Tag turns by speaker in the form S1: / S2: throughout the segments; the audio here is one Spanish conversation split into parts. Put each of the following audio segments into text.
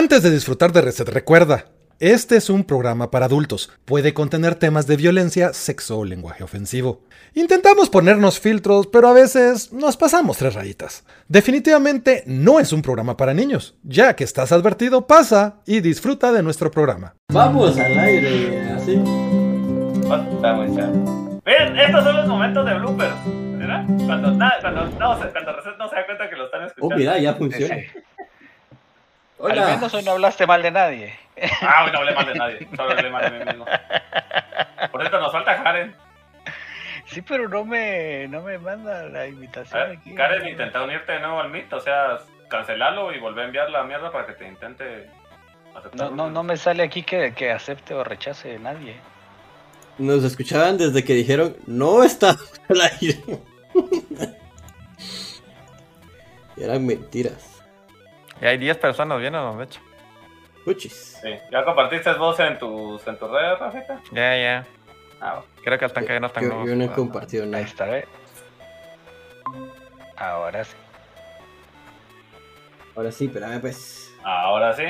S1: Antes de disfrutar de Reset, recuerda, este es un programa para adultos. Puede contener temas de violencia, sexo o lenguaje ofensivo. Intentamos ponernos filtros, pero a veces nos pasamos tres rayitas. Definitivamente no es un programa para niños. Ya que estás advertido, pasa y disfruta de nuestro programa.
S2: Vamos al aire, así.
S3: Ven, estos son los momentos de bloopers, ¿verdad? Cuando, na- cuando, no, cuando Reset no se da cuenta que lo están
S2: Oh,
S3: escuchando.
S2: mira, ya funciona.
S4: Al
S2: Hola.
S4: menos hoy no hablaste mal de nadie.
S3: Ah, hoy no hablé mal de nadie, solo hablé mal de mí mismo. Por cierto, nos falta Karen.
S4: Sí, pero no me, no me manda la invitación
S3: ver,
S4: aquí.
S3: Karen, intenta unirte de nuevo al Meet, o sea, cancelarlo y volver a enviar la mierda para que te intente aceptar.
S4: No, no, no me sale aquí que, que acepte o rechace nadie.
S2: Nos escuchaban desde que dijeron, no está al aire. Y Eran mentiras.
S5: Y hay 10 personas viendo, de hecho.
S2: Puchis.
S3: Sí. ¿Ya compartiste vos en tus, en tus redes, Rafita?
S5: Ya, ya.
S3: Ah, bueno.
S5: Creo que hasta que no están
S2: Yo, yo no he compartido
S4: Ahí
S2: nada.
S4: está, ¿ve? Ahora sí.
S2: Ahora sí, espérame pues.
S3: Ahora sí.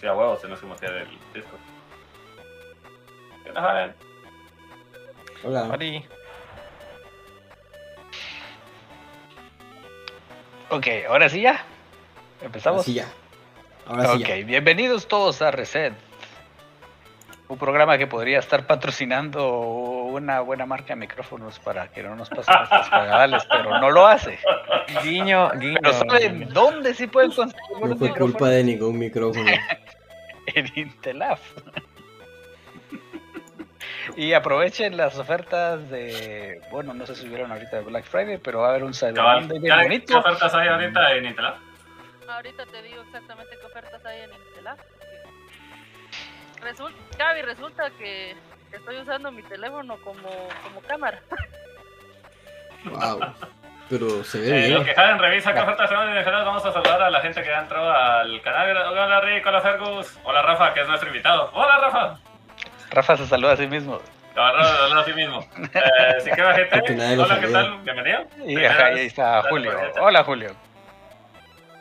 S3: Sí, a huevos, tenemos que meter el disco. ¿Qué tal, Karen?
S2: Hola.
S4: Ok, ahora sí ya.
S2: Ahora
S4: Empezamos.
S2: sí ya. Ahora sí
S4: ok,
S2: ya.
S4: bienvenidos todos a Reset. Un programa que podría estar patrocinando una buena marca de micrófonos para que no nos pasen nuestros pagadales, pero no lo hace.
S5: Guiño, guiño.
S4: Pero ¿saben dónde sí pueden conseguir
S2: No fue
S4: micrófonos?
S2: culpa de ningún micrófono.
S4: en Intelaf. y aprovechen las ofertas de, bueno, no sé si vieron ahorita de Black Friday, pero va a haber un Cyber Monday bien
S3: Karen, ¿Qué
S4: bonito.
S3: ofertas hay ahorita en Intelab?
S6: Ahorita te digo exactamente qué ofertas hay en Intelab. Resulta, Gaby, resulta que estoy usando mi teléfono como, como cámara.
S2: wow. Pero se ve
S3: Eh,
S2: bien.
S3: lo que Karen revisa qué ofertas hay en Intelab, vamos a saludar a la gente que ya entró al canal. Hola Rick, hola Fergus, hola Rafa, que es nuestro invitado. Hola Rafa.
S4: Rafa se saluda a sí mismo.
S3: Cabrón, habla a sí mismo. Eh, si queda gente,
S2: Porque nadie lo
S3: hola, ¿qué tal? Bienvenido.
S4: Y ajá, ahí está Julio.
S3: pues,
S4: Hola Julio.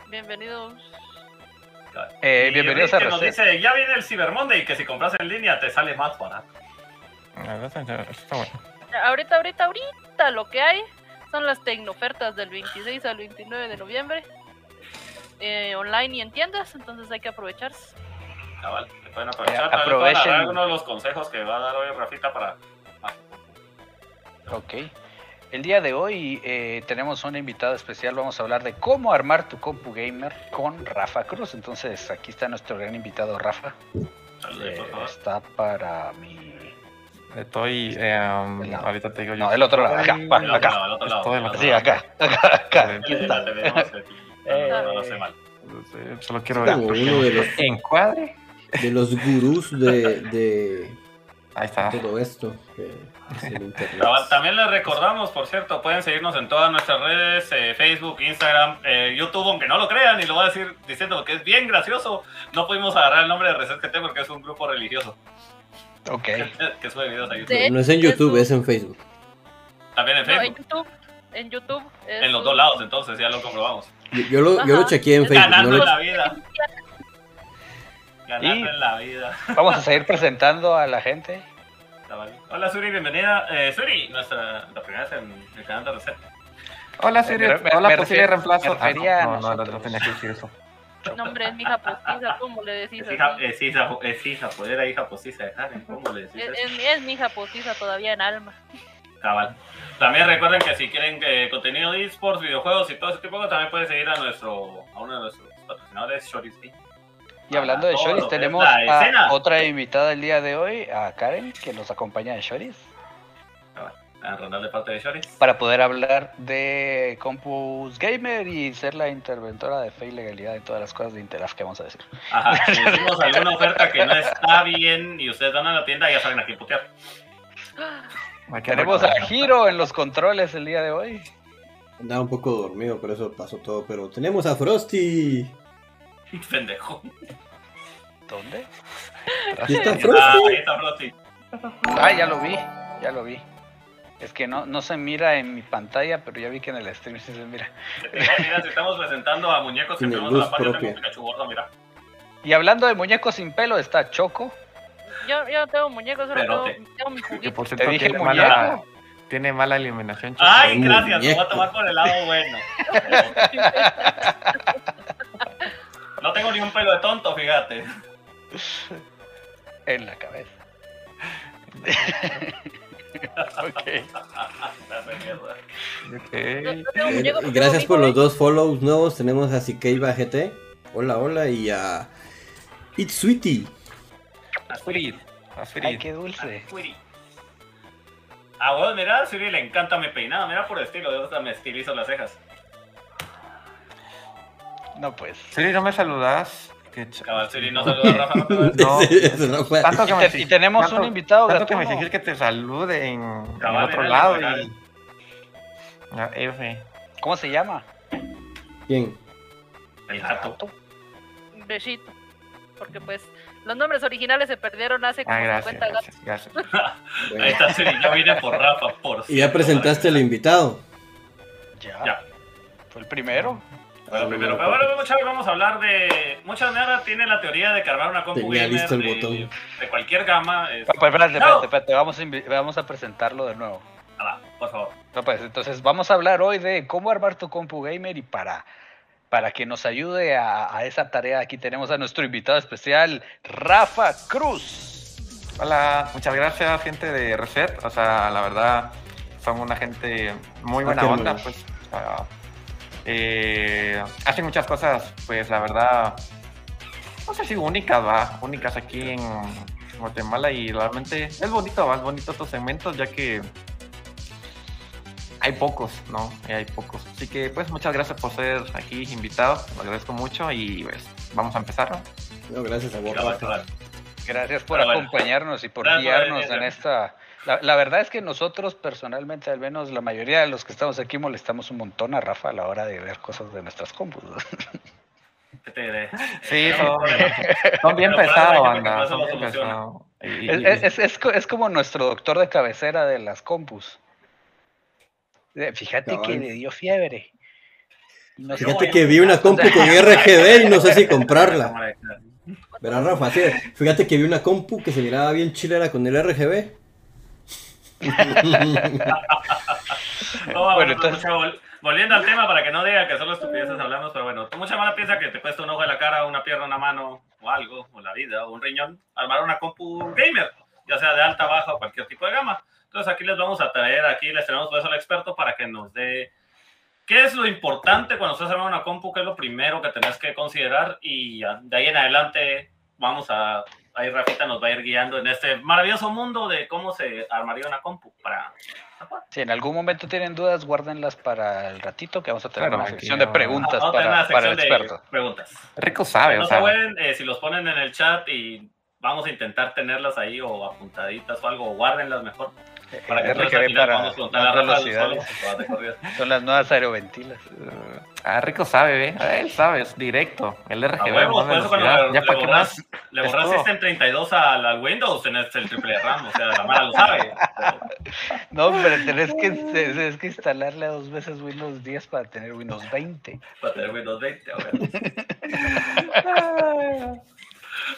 S6: Bienvenidos.
S4: Eh, bienvenidos a
S3: que nos dice, ya viene el Cyber Monday y que si compras en línea te sale más barato.
S5: Ah, está bueno.
S6: Ahorita, ahorita, ahorita lo que hay son las tecnofertas del 26 al 29 de noviembre. eh, online y en tiendas, entonces hay que aprovecharse.
S3: Cabal, te pueden aprovechar.
S4: Eh, aprovechen.
S3: agarrar algunos de los consejos que va a dar hoy Rafita para...
S4: Ok. El día de hoy eh, tenemos una invitada especial. Vamos a hablar de cómo armar tu compu gamer con Rafa Cruz. Entonces, aquí está nuestro gran invitado, Rafa.
S3: Saludos,
S4: Eh, está para mi.
S5: Estoy. eh, um, ahorita te digo yo.
S4: No, del otro lado, acá, acá.
S3: lado, al otro lado,
S5: Estoy en
S3: al
S5: la-
S3: otro
S4: Sí,
S3: lado.
S4: acá, acá, acá. Aquí está.
S3: No, no, no, no sé mal.
S5: Sí, Solo quiero
S2: Como
S5: ver.
S2: uno de los,
S5: Encuadre.
S2: De los gurús de, de
S5: Ahí está.
S2: todo esto que es el
S3: También les recordamos, por cierto, pueden seguirnos en todas nuestras redes, eh, Facebook, Instagram, eh, YouTube, aunque no lo crean, y lo voy a decir diciendo que es bien gracioso. No pudimos agarrar el nombre de Reset GT porque es un grupo religioso
S4: Ok.
S3: que sube videos a YouTube.
S2: No es en YouTube, es en Facebook.
S3: También en
S6: No, en
S3: Facebook.
S6: YouTube, en YouTube.
S3: En los
S6: un-
S3: dos lados, entonces ya lo comprobamos.
S2: Yo, yo lo, yo lo chequeé en Facebook.
S3: Ganando
S2: No lo,
S3: la vida. Ganando
S4: Y-
S3: en la vida.
S4: Vamos a seguir presentando a la gente.
S3: Cabal. Hola Suri, bienvenida. Eh, Suri, nuestra, la primera vez en el canal de Reset.
S5: Hola, Siri.
S4: Me- me-
S5: Hola,
S4: me
S5: posible reemplazo.
S4: me
S5: Ah, no, no, no, no, tenía que decir eso.
S6: No, hombre, es mi hija postiza, ¿cómo le decís
S3: Es hija, es hija, es hija, pues era hija postiza de Karen. ¿Cómo le decís
S6: Es, mi- es mi hija postiza todavía en alma.
S3: Cabal. También recuerden que si quieren eh, contenido de esports, videojuegos y todo ese tipo de cosas, también pueden seguir a nuestro a uno de nuestros patrocinadores, Shoris Game.
S4: Y hablando de Shoris, tenemos a otra invitada el día de hoy, a Karen, que nos acompaña en Shoris,
S3: A Ronald de parte de Shoris.
S4: para poder hablar de Compus Gamer y ser la interventora de fe y legalidad de todas las cosas de Interaf que vamos a decir.
S3: Ajá. Si decimos alguna oferta que no está bien y ustedes van a la tienda, ya saben a quién putear.
S5: Que
S4: Tenemos a. Giro en los controles el día de hoy.
S2: andaba un poco dormido, por eso pasó todo. Pero tenemos a Frosty.
S3: Pendejo.
S4: ¿Dónde?
S2: Aquí está
S3: Ah, ahí
S2: Frosty.
S3: está Frosty.
S4: Ah, ya lo vi, ya lo vi. Es que no, no se mira en mi pantalla, pero ya vi que en el stream sí se mira.
S3: Mira, si estamos presentando a muñecos que tenemos en la
S2: propia.
S3: tengo Pikachu gordo, mira.
S4: Y hablando de muñecos sin pelo, está Choco.
S6: Yo, yo no tengo muñecos, solo tengo, tengo mi juguito.
S5: por
S4: Te
S5: cierto
S4: dije
S5: tiene
S4: muñeco.
S5: mala, tiene mala eliminación. Choco.
S3: Ay, gracias, lo voy a tomar por el lado bueno. No tengo ni un pelo de tonto, fíjate.
S4: En la cabeza. ok.
S3: Dame mierda.
S5: Ok.
S6: Yo, yo tengo
S2: Eh, gracias por los dos follows nuevos. Tenemos a Sikeiba GT. Hola, hola. Y a It's Sweetie.
S5: Aspirid.
S4: Ay,
S5: Aspirid.
S4: qué dulce.
S3: Siri. Ah, bueno, mira, a Siri le encanta mi peinado. Mira por estilo, de verdad me estilizo las cejas.
S4: No, pues.
S5: Siri, ¿no me saludas? Qué ch-
S3: Cabal, Siri no saluda a Rafa, no te.
S5: No.
S2: Eso no fue.
S5: Tanto que
S4: Y,
S5: me
S4: te- y tenemos
S5: tanto-
S4: un invitado
S5: Tanto que me exigir que te salude en, en
S3: Cabal,
S5: el otro
S3: era
S5: lado y... Ah, F.
S4: ¿Cómo se llama?
S2: ¿Quién?
S3: El gato.
S6: Un besito. Porque pues los nombres originales se perdieron hace como
S5: Ah, gracias,
S6: 50 gatos.
S5: gracias, gracias.
S3: Ahí está Siri, yo vine por Rafa, por
S2: Y ya presentaste al invitado.
S4: Ya.
S3: Ya.
S4: Fue el primero.
S3: Bueno, primero, pero bueno, muchachos, vamos a hablar de. Muchas neras tienen la teoría de cargar una compu
S2: Tenía
S3: gamer
S2: listo el
S3: de,
S2: botón.
S3: de cualquier gama. es-
S4: espérate,
S3: No.
S4: espérate, espérate. Vamos a, vamos a presentarlo de nuevo.
S3: Ah, va, por favor.
S4: No, pues, entonces vamos a hablar hoy de cómo armar tu compu gamer y para, para que nos ayude a, a esa tarea aquí tenemos a nuestro invitado especial, Rafa Cruz.
S5: Hola, muchas gracias, gente de Reset. O sea, la verdad, son una gente muy
S2: Ah,
S5: buena onda. Pues, o sea, eh, hacen muchas cosas, pues la verdad, no sé si únicas, va, únicas aquí en Guatemala y realmente es bonito, va, es bonito estos segmentos, ya que hay pocos, ¿no? Y hay pocos. Así que, pues, muchas gracias por ser aquí invitado, lo agradezco mucho y pues, vamos a empezar, ¿no?
S2: Gracias a vos.
S4: Gracias por
S3: Pero bueno.
S4: acompañarnos y por
S3: Gracias
S4: guiarnos en esta... La, la verdad es que nosotros personalmente, al menos la mayoría de los que estamos aquí, molestamos un montón a Rafa a la hora de ver cosas de nuestras compus.
S5: Sí, son, bien pesados, anda, son bien. Y-
S4: Es,
S5: y-
S4: es- es- es co- es como nuestro doctor de cabecera de las compus. Eh, Fíjate que le dio fiebre. No
S2: Fíjate que vi una compu con RGB y no sé si comprarla. Verá, Rafa, sí, fíjate que vi una compu que se miraba bien chilera con el RGB.
S3: No,
S4: Bueno,
S3: bueno,
S4: entonces-
S3: vol- volviendo al tema para que no diga que solo estupideces hablamos, pero bueno, mucha mala piensa que te cuesta un ojo de la cara, una pierna, una mano, o algo, o la vida, o un riñón, armar una compu gamer, ya sea de alta, baja o cualquier tipo de gama. Entonces aquí les vamos a traer, aquí les tenemos por eso al experto para que nos dé qué es lo importante cuando estás armando una compu, qué es lo primero que tenés que considerar y de ahí en adelante vamos a, ahí Rafita nos va a ir guiando en este maravilloso mundo de cómo se armaría una compu para...
S4: Si en algún momento tienen dudas, guárdenlas para el ratito que vamos a tener
S5: Claro,
S4: una sección de preguntas
S3: Vamos a tener
S4: para,
S3: una
S4: para el
S3: sección de
S4: experto.
S3: Preguntas.
S5: Rico sabe,
S3: no
S5: o
S3: se
S5: sea.
S3: pueden, eh, si los ponen en el chat y vamos a intentar tenerlas ahí o apuntaditas o algo, o guárdenlas mejor. Para que
S4: Eh, para velocidades. Son las nuevas aeroventilas.
S5: eh, Ah, Rico sabe, ¿ve? Él sabe, es directo. El RGB,
S3: huevos,
S5: más
S3: por eso cuando
S5: velocidad.
S3: le, le borras, le borras. System 32 al, al Windows, tenés el triple de RAM, o sea, la mala lo sabe. pero-
S4: No, hombre, tenés que, tenés que instalarle dos veces Windows 10 para tener Windows 20.
S3: Para tener Windows 20, a ver.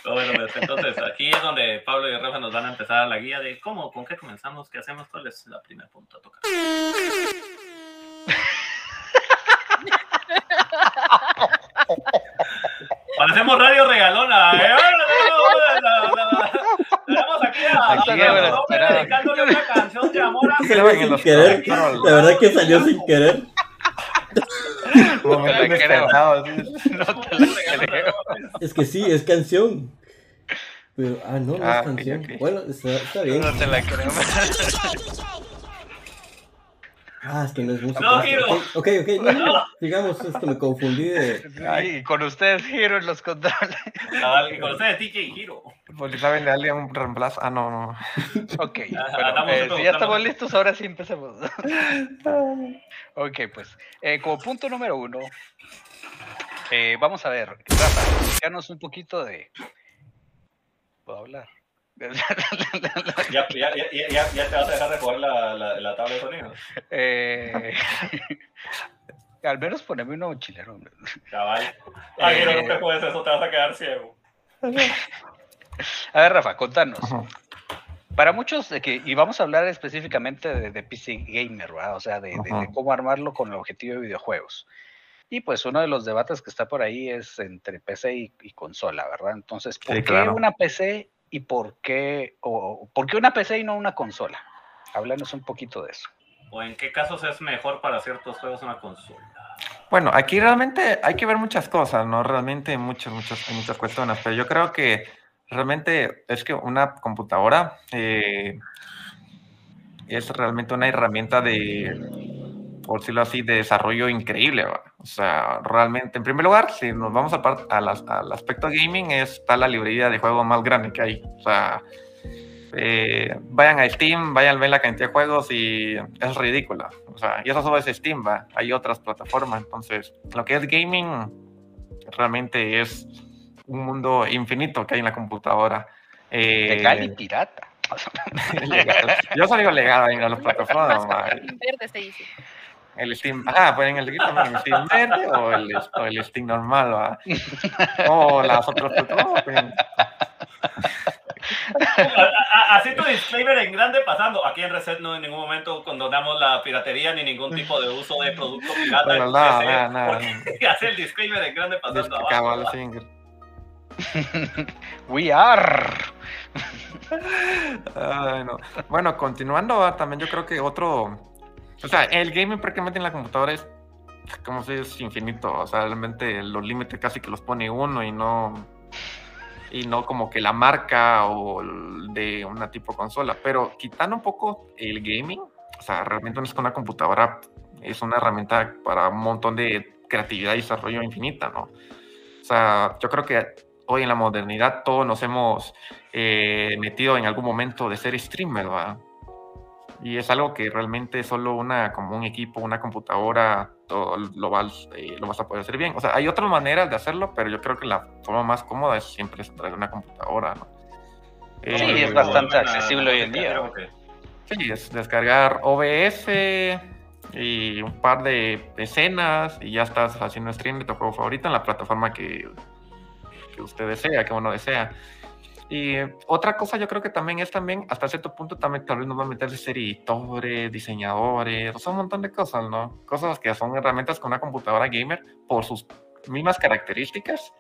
S3: No, bueno, pues, entonces aquí es donde Pablo y Rafa nos van a empezar la guía de cómo, con qué comenzamos, qué hacemos, cuál es la primera punta a tocar. Parecemos radio regalona. ¿eh? Tenemos aquí a,
S4: Aquí,
S3: dedicándole una canción de amor a.
S2: La verdad que salió sin querer.
S5: Momento
S4: te la creo. No te la creo.
S2: Es que sí, es canción. Pero, ah, no, no
S5: Ah,
S2: es canción.
S5: ok.
S2: Bueno, está, está bien.
S4: No te la creo.
S2: Ah, es que no es música.
S3: No, Giro.
S2: Ok, ok, no, no. Digamos, esto me confundí de.
S4: Ay, con ustedes giro en los controles.
S3: Y con ustedes, TJ Giro.
S5: Porque saben de alguien un reemplazo. Ah, no, no.
S4: Ok, bueno, eh, si ya estamos listos, ahora sí empecemos. ok, pues, eh, como punto número uno, eh, vamos a ver, Rafa, un poquito de... ¿Puedo hablar?
S3: Ya, ya, ya, ya, ya te vas a dejar de jugar la, la, la tabla de sonido.
S4: Eh, al menos poneme uno chilero. hombre.
S3: Cabal. Ay, no,
S4: Eh.
S3: no te juegues eso, te vas a quedar ciego.
S4: A ver, Rafa, contanos. Para muchos, de que, y vamos a hablar específicamente de, de PC Gamer, ¿verdad? O sea, de, de- de
S5: Ujú.
S4: cómo armarlo con el objetivo de videojuegos. Y pues uno de los debates que está por ahí es entre PC y, y consola, ¿verdad? Entonces, ¿por
S5: Sí,
S4: qué
S5: claro.
S4: una PC y por qué, o, por qué una PC y no una consola? Háblanos un poquito de eso.
S3: ¿O en qué casos es mejor para ciertos juegos una consola?
S5: Bueno, aquí realmente hay que ver muchas cosas, ¿no? Realmente muchas, muchas, muchas cuestiones, pero yo creo que realmente es que una computadora eh, es realmente una herramienta de, por decirlo así, de desarrollo increíble, ¿va? O sea, realmente, en primer lugar, si nos vamos a a las- al aspecto gaming, está la librería de juegos más grande que hay. O sea, eh, vayan a Steam, vayan a ver la cantidad de juegos y es ridícula. O sea, y eso solo es Steam, va. Hay otras plataformas. Entonces, lo que es gaming realmente es un mundo infinito que hay en la computadora. Eh,
S4: Legal y pirata.
S5: legal. Yo digo legal en las plataformas.
S6: Verde se dice.
S5: El Steam, ah, pues en el el Steam verde o el, o el Steam normal, va. O las otras
S3: Así tu disclaimer en grande pasando. Aquí en Reset no en ningún momento condonamos la piratería ni ningún tipo de uso de producto pirata. PC,
S5: nada, nada.
S3: porque Hace el disclaimer en grande pasando abajo.
S4: We are.
S5: Ay, no. Bueno, continuando, también yo creo que otro. O sea, el gaming prácticamente en la computadora es, como si es infinito. O sea, realmente los límites casi que los pone uno y no. Y no como que la marca o de una tipo consola. Pero quitando un poco el gaming, o sea, realmente no es que una computadora es una herramienta para un montón de creatividad y desarrollo infinita, ¿no? O sea, yo creo que hoy en la modernidad todos nos hemos eh, metido en algún momento de ser streamer, ¿va? Y es algo que realmente solo una, como un equipo, una computadora, todo lo vas, eh, lo vas a poder hacer bien. O sea, hay otras maneras de hacerlo, pero yo creo que la forma más cómoda es siempre es traer una computadora, ¿no?
S4: Sí,
S5: Eh,
S4: es bastante accesible hoy en día.
S5: Sí, es descargar OBS y un par de escenas y ya estás haciendo stream de tu juego favorito en la plataforma que, que usted desea, que uno desea. Y otra cosa yo creo que también es también, hasta cierto punto también tal vez nos va a meter de ser editores, diseñadores, o sea, un montón de cosas, ¿no? Cosas que son herramientas con una computadora gamer por sus mismas características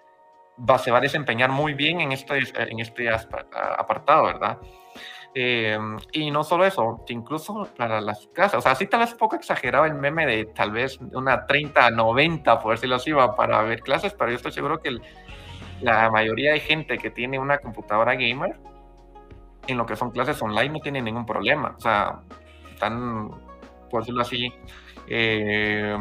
S5: va, se va a desempeñar muy bien en este, en este apartado, ¿verdad? Eh, y no solo eso, que incluso para las casas, o sea, sí tal vez un poco exagerado el meme de tal vez una 30 90, por decirlo así, va para ver clases, pero yo estoy seguro que el- la mayoría de gente que tiene una computadora gamer, en lo que son clases online, no tiene ningún problema. O sea, están, por decirlo así, eh,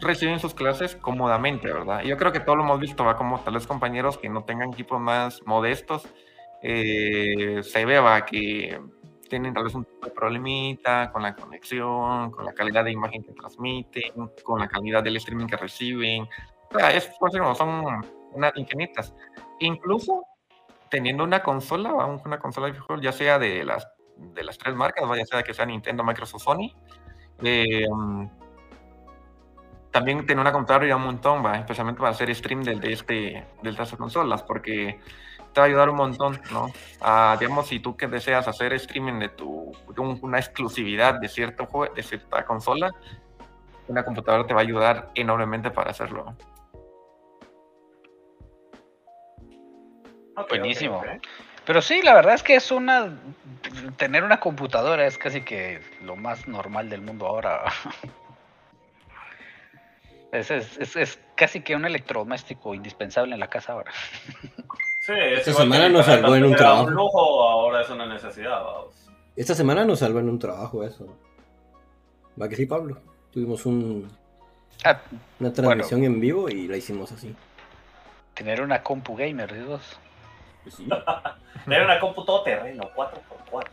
S5: reciben sus clases cómodamente, ¿verdad? Yo creo que todo lo hemos visto, va como tal vez compañeros que no tengan equipos más modestos, eh, se ve va que tienen tal vez un tipo de problemita con la conexión, con la calidad de imagen que transmiten, con la calidad del streaming que reciben. O sea, es, decirlo, son unas infinitas. Incluso teniendo una consola, una consola de videojuegos, ya sea de las, de las tres marcas, ya sea que sea Nintendo, Microsoft, Sony, eh, también tener una computadora ayuda un montón, ¿va? especialmente para hacer stream del, de, este, de estas consolas, porque te va a ayudar un montón, ¿no? Ah, digamos, si tú que deseas hacer streaming de tu, de un- una exclusividad de cierto juego, de cierta consola, una computadora te va a ayudar enormemente para hacerlo.
S4: Buenísimo. Pero sí, la verdad es que es una. Tener una computadora es casi que lo más normal del mundo ahora. Es, es, es- es casi que un electrodoméstico indispensable en la casa ahora.
S3: Sí, es
S2: Esta semana nos salvó en un trabajo.
S3: un lujo, ahora es una necesidad. vamos.
S2: Esta semana nos salvó en un trabajo eso. ¿Va que sí, Pablo? Tuvimos un-
S4: Ah,
S2: una transmisión en vivo y la hicimos así.
S4: tener una compu gamer, dios.
S2: Pues sí.
S3: Tener una compu todo terreno, 4x4.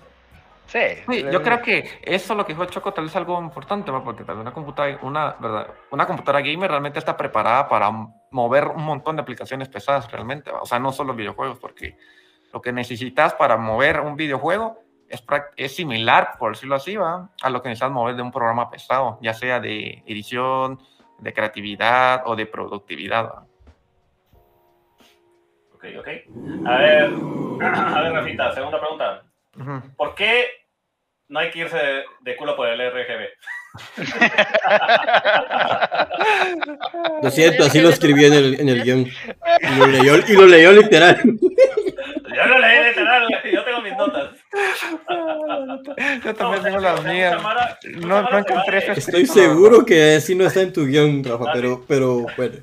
S4: Sí,
S5: Sí, yo creo que eso lo que dijo Choco tal vez es algo importante, ¿va? porque tal vez una computadora, una, ¿verdad? una computadora gamer realmente está preparada para mover un montón de aplicaciones pesadas realmente, ¿va? o sea, no solo videojuegos, porque lo que necesitas para mover un videojuego es, es similar, por decirlo así, ¿va? a lo que necesitas mover de un programa pesado, ya sea de edición, de creatividad o de productividad. ¿va?
S3: Ok, ok. A ver, a ver, Rafita, segunda pregunta. ¿Por qué no hay que irse de, de culo por el RGB?
S2: Lo siento, así lo escribí en el, en el guion. Y lo leyó, y lo leyó literal.
S3: Yo lo leí literal, yo tengo mis notas.
S5: Yo
S3: No,
S5: también tengo las mías. No, no encontré ese
S2: Estoy seguro que sí no está en tu guion, Rafa, pero, pero bueno.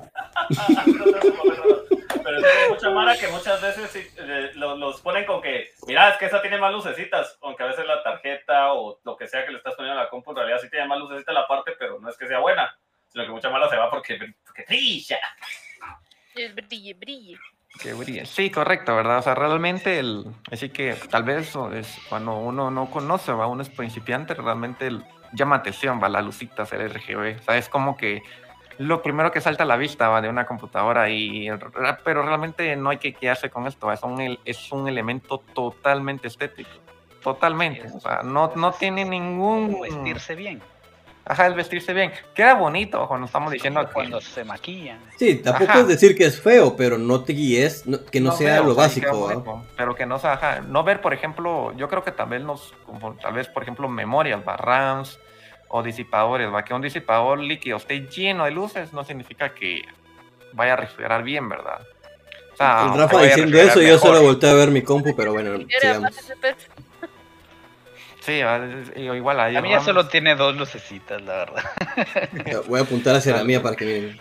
S3: Pero es que hay mucha mara que muchas veces eh, lo- los ponen con que, mira, es que esa tiene más lucecitas, aunque a veces la tarjeta o lo que sea que le estás poniendo a la compu en realidad sí tiene más lucecitas la parte, pero no es que sea buena, sino que mucha mara se va porque, porque brilla.
S6: Es brille, brille.
S5: Que brille. Sí, correcto, ¿verdad? O sea, realmente, el, así que tal vez es, cuando uno no conoce, va, uno es principiante, realmente el- llama atención, va, la lucita, el RGB. O sea, es como que lo primero que salta a la vista va de una computadora, y, pero realmente no hay que quedarse con esto, es un, es un elemento totalmente estético. Totalmente. O sea, no, no tiene ningún.
S4: Vestirse bien.
S5: Ajá, el vestirse bien. Queda bonito cuando estamos diciendo que-
S4: Cuando se maquillan.
S2: Sí, tampoco
S5: Ajá.
S2: es decir que es feo, pero no te guíes, no- que no, sea
S5: veo,
S2: lo
S5: o sea,
S2: básico.
S5: bonito, Pero que no sea, ajá, no ver, por ejemplo, yo creo que tal vez nos, como tal vez, por ejemplo, memorias, ¿va? O disipadores, va, que un disipador líquido esté lleno de luces no significa que vaya a refrigerar bien, ¿verdad? O sea,
S2: El Rafa diciendo eso, yo
S5: mejor.
S2: solo volteé a ver mi compu, pero bueno, sigamos.
S5: Sí, igual ahí.
S4: A mí ya solo tiene dos lucecitas, la verdad.
S2: Voy a apuntar hacia la mía para que miren.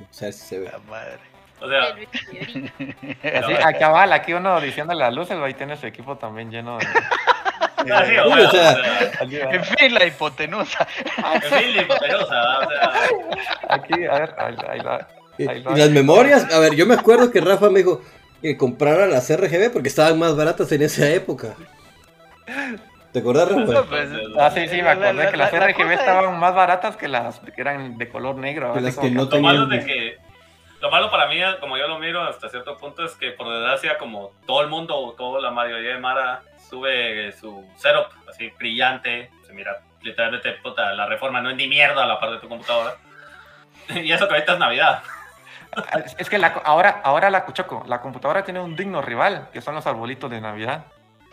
S2: O sea, si se ve.
S4: La madre.
S3: O sea.
S5: Así, a cabal, aquí uno diciendo las luces, ahí tiene su equipo también lleno de.
S3: así, o sea,
S2: o sea.
S4: En fin, la hipotenusa.
S3: en fin, la hipotenusa, o sea,
S5: Aquí, a ver, ahí, ahí va.
S2: Y,
S5: Ahí
S2: y
S5: va.
S2: las memorias, a ver, yo me acuerdo que Rafa me dijo que comprara las RGB porque estaban más baratas en esa época. ¿Te acuerdas, Rafa?
S4: Pues,
S5: Ah, sí, sí, me
S4: la-
S5: acordé
S4: la-
S5: que las
S4: la- la
S5: RGB estaban más baratas que las que eran de color negro.
S2: Que las que no tenían.
S3: de que lo malo para mí, como yo lo miro hasta cierto punto, es que por desgracia, como todo el mundo toda la mayoría de Mara sube su setup así brillante, se mira literalmente puta, la reforma no es ni mierda a la par de tu computadora. Y eso que ahorita es Navidad.
S5: Es- Es que la, ahora, ahora la Choco, la computadora tiene un digno rival, que son los arbolitos de Navidad.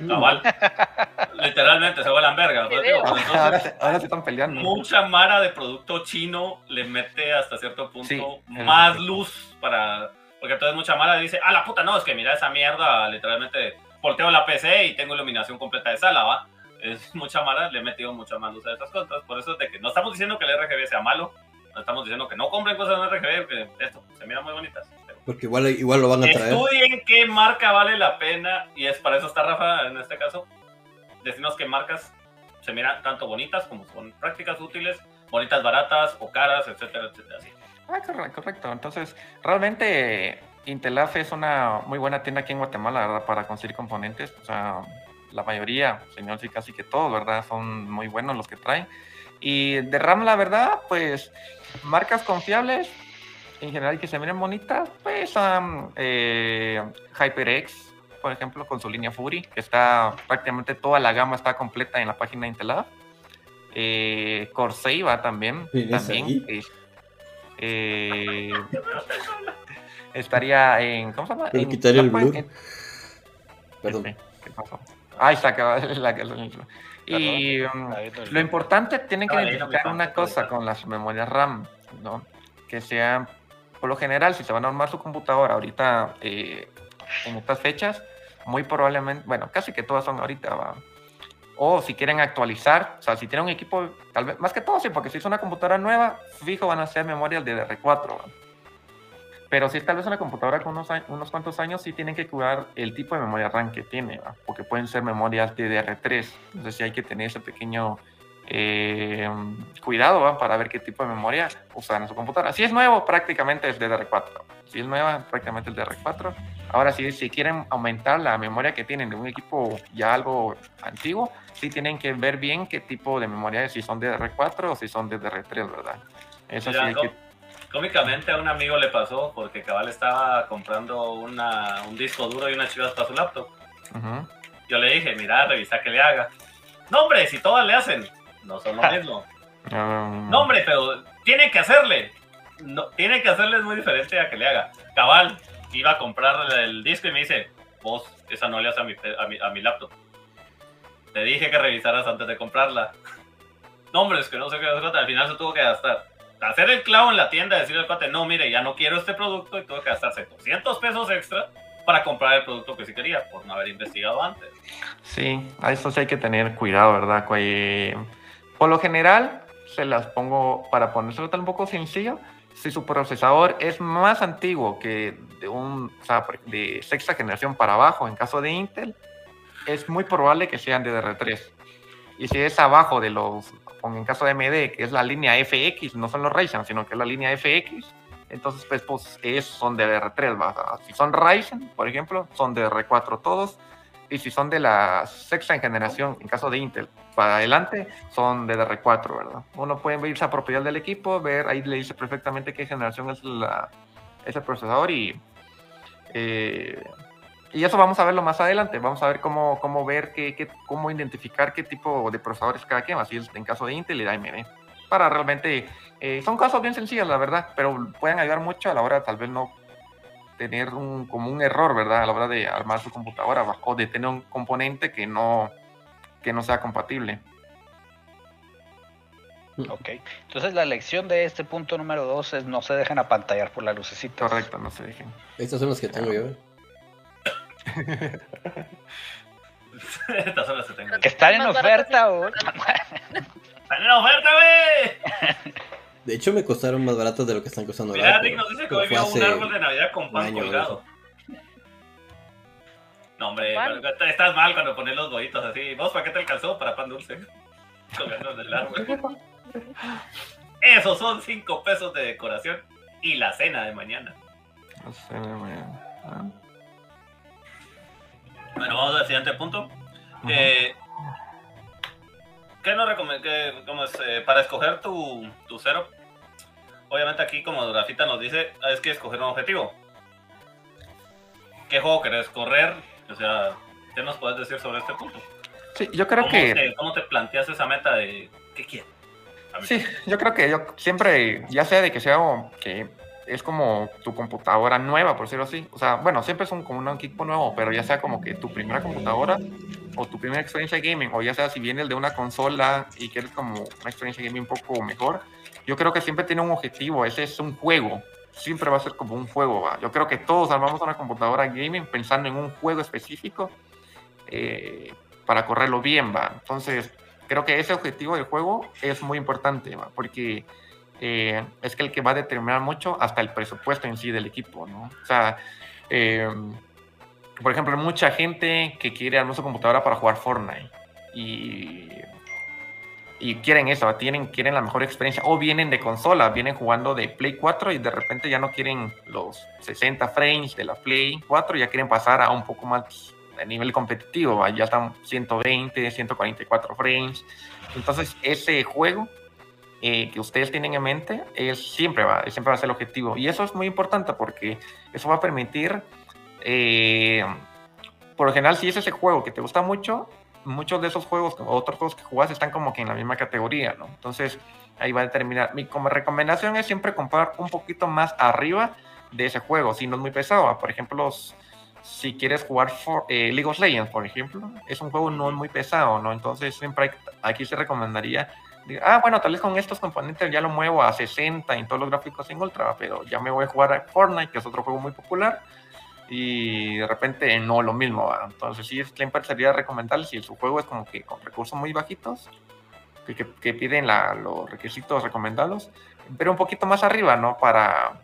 S3: Cabal. Literalmente se vuelan verga.
S5: Ahora,
S3: Entonces,
S5: se, ahora se están peleando.
S3: mucha Mara de producto chino le mete hasta cierto punto
S5: Sí,
S3: más
S5: sí.
S3: luz para. Porque entonces mucha Mara dice, ah, la puta, no, es que mira esa mierda, literalmente volteo la PC y tengo iluminación completa de sala, ¿va? Es mucha Mara, le he metido mucha más luz a esas cosas. Por eso es de que no estamos diciendo que el RGB sea malo, no estamos diciendo que no compren cosas en RGB, porque esto se miran muy bonitas.
S2: Porque igual, igual lo van a traer.
S3: Estudien qué marca vale la pena y es para eso está Rafa en este caso. Decirnos qué marcas se miran tanto bonitas como son prácticas útiles, bonitas baratas o caras, etcétera, etcétera. Así.
S5: Ah, correcto, correcto. Entonces, realmente Intelaf es una muy buena tienda aquí en Guatemala, ¿verdad? Para conseguir componentes. O sea, la mayoría, señor, sí, casi que todos, ¿verdad? Son muy buenos los que traen. Y de RAM, la verdad, pues, marcas confiables, en general que se miren bonitas, pues, eh, HyperX, por ejemplo, con su línea Fury, que está prácticamente toda la gama está completa en la página de Intelaf. Eh, Corseiva también,
S2: ¿Tienes
S5: también es- eh, estaría en. ¿Cómo se llama? En
S2: quitar el blur.
S5: en-
S2: Perdón.
S5: este, ¿Qué pasó? Ahí está. acaba- la- la- y um, lo importante, tienen que identificar una cosa con las memorias RAM, ¿no? Que sean, por lo general, si se van a armar su computadora ahorita eh, en estas fechas, muy probablemente, bueno, casi que todas son ahorita, ¿va? O si quieren actualizar, o sea, si tienen un equipo, tal vez, más que todo, sí, porque si es una computadora nueva, fijo van a ser memorias de DR4, ¿va? Pero si es tal vez una computadora con unos, unos cuantos años, sí tienen que cuidar el tipo de memoria RAM que tiene, ¿va? porque pueden ser memorias DDR3. Entonces sí hay que tener ese pequeño eh, cuidado ¿va? para ver qué tipo de memoria usan en su computadora. Si es nuevo, prácticamente es DDR4. Si es nueva, prácticamente es DDR4. Ahora, si, si quieren aumentar la memoria que tienen de un equipo ya algo antiguo, sí tienen que ver bien qué tipo de memoria es, si son DDR4 o si son DDR3, ¿verdad? Eso sí
S3: Mira, no.
S5: que...
S3: Cómicamente a un amigo le pasó porque cabal estaba comprando una, un disco duro y unas chivas para su laptop. Yo le dije, mira, revisa que le haga. No, hombre, si todas le hacen, no son lo mismo. No, hombre, pero tiene que hacerle. No, tiene que hacerle es muy diferente a que le haga. Cabal, iba a comprar el disco y me dice, vos, esa no le hace a mi, a mi, a mi laptop. Te dije que revisaras antes de comprarla. No, hombre, es que no sé qué hacer. Al final se tuvo que gastar. Hacer el clavo en la tienda, decirle al cuate, no, mire, ya no quiero este producto y tuvo que gastarse 200 pesos extra para comprar el producto que sí quería, por no haber investigado antes.
S5: Sí, a eso sí hay que tener cuidado, ¿verdad? Eh, Por lo general, se las pongo para ponérselo un poco sencillo. Si su procesador es más antiguo que de un, o sea, de sexta generación para abajo, en caso de Intel, es muy probable que sean de DDR3. Y si es abajo de los, en caso de AMD, que es la línea FX, no son los Ryzen, sino que es la línea FX, entonces pues, pues es, son de DDR3. ¿va? Si son Ryzen, por ejemplo, son de DDR4 todos. Y si son de la sexta en generación, en caso de Intel, para adelante, son de DR4, ¿verdad? Uno puede irse a propiedad del equipo, ver, ahí le dice perfectamente qué generación es, la, es procesador y, eh, y eso vamos a verlo más adelante. Vamos a ver cómo, cómo ver, qué, qué- cómo identificar qué tipo de procesadores cada quien, así en caso de Intel y de AMD. Para realmente, eh, son casos bien sencillos, la verdad, pero pueden ayudar mucho a la hora tal vez no tener un, como un error, ¿verdad? A la hora de armar su computadora o de tener un componente que no, que no sea compatible.
S4: Ok. Entonces la lección de este punto número dos es no se dejen apantallar por la lucecita.
S5: Correcto, no se dejen.
S2: Estos son los que tengo yo. ¿eh?
S3: Estas son las que tengo.
S4: Que están en oferta o...
S3: ¡Están en oferta, güey!
S2: De hecho, me costaron más baratos de lo que están costando ahora. Pero-
S3: nos dice que hoy vio un árbol de Navidad con pan
S2: año,
S3: colgado. No, hombre, estás mal cuando pones los bollitos así. ¿Vos para qué te alcanzó? Para pan dulce. Colgando del árbol. Esos son 5 pesos de decoración y la cena de mañana.
S5: No sé, me- ah,
S3: Bueno, vamos al siguiente punto. Eh, ¿Qué nos recomiendas? ¿Cómo es? Eh, para escoger tu, tu cero, obviamente aquí como Grafita nos dice, es que escoger un objetivo. ¿Qué juego querés correr? O sea, ¿qué nos puedes decir sobre este punto?
S5: Sí, yo creo
S3: ¿Cómo,
S5: que...
S3: te, cómo te planteas esa meta de qué quieres?
S5: Sí, yo creo que yo siempre, ya sea de que sea que es como tu computadora nueva, por decirlo así. O sea, bueno, siempre es un, como un equipo nuevo, pero ya sea como que tu primera computadora o tu primera experiencia gaming, o ya sea si vienes de una consola y quieres como una experiencia gaming un poco mejor, yo creo que siempre tiene un objetivo, ese es un juego. Siempre va a ser como un juego. ¿va? Yo creo que todos armamos una computadora gaming pensando en un juego específico eh, para correrlo bien, va. Entonces, creo que ese objetivo del juego es muy importante, ¿va? porque eh, es que el que va a determinar mucho hasta el presupuesto en sí del equipo, ¿no? O sea, eh, por ejemplo, mucha gente que quiere armar su computadora para jugar Fortnite y, y quieren eso, tienen, quieren la mejor experiencia o vienen de consola, vienen jugando de Play 4 y de repente ya no quieren los 60 frames de la Play 4, ya quieren pasar a un poco más a nivel competitivo, ya están 120, 144 frames. Entonces, ese juego eh, que ustedes tienen en mente es, siempre, va, siempre va a ser el objetivo. Y eso es muy importante porque eso va a permitir, eh, por lo general, si es ese juego que te gusta mucho, muchos de esos juegos o otros juegos que jugás están como que en la misma categoría, ¿no? Entonces, ahí va a determinar. Mi como recomendación es siempre comprar un poquito más arriba de ese juego, si no es muy pesado. ¿va? Por ejemplo, si quieres jugar for- eh, League of Legends, por ejemplo, es un juego no muy pesado, ¿no? Entonces, siempre aquí se recomendaría ah, bueno, tal vez con estos componentes ya lo muevo a 60 en todos los gráficos en Ultra, pero ya me voy a jugar a Fortnite, que es otro juego muy popular, y de repente no lo mismo. ¿va? Entonces, sí, siempre sería recomendable si su juego es como que con recursos muy bajitos, que, que- piden la- los requisitos recomendados, pero un poquito más arriba, ¿no? Para,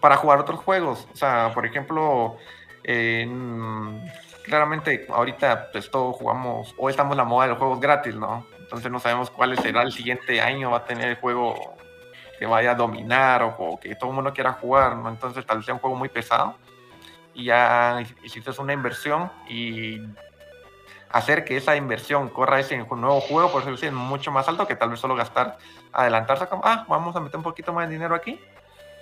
S5: para jugar otros juegos. O sea, por ejemplo, en- claramente ahorita pues todos jugamos o estamos en la moda de los juegos gratis, ¿no? Entonces no sabemos cuál será el siguiente año, va a tener el juego que vaya a dominar o, o que todo el mundo quiera jugar, ¿no? Entonces tal vez sea un juego muy pesado y ya hiciste una inversión y hacer que esa inversión corra ese nuevo juego, por eso es mucho más alto que tal vez solo gastar, adelantarse como, ah, vamos a meter un poquito más de dinero aquí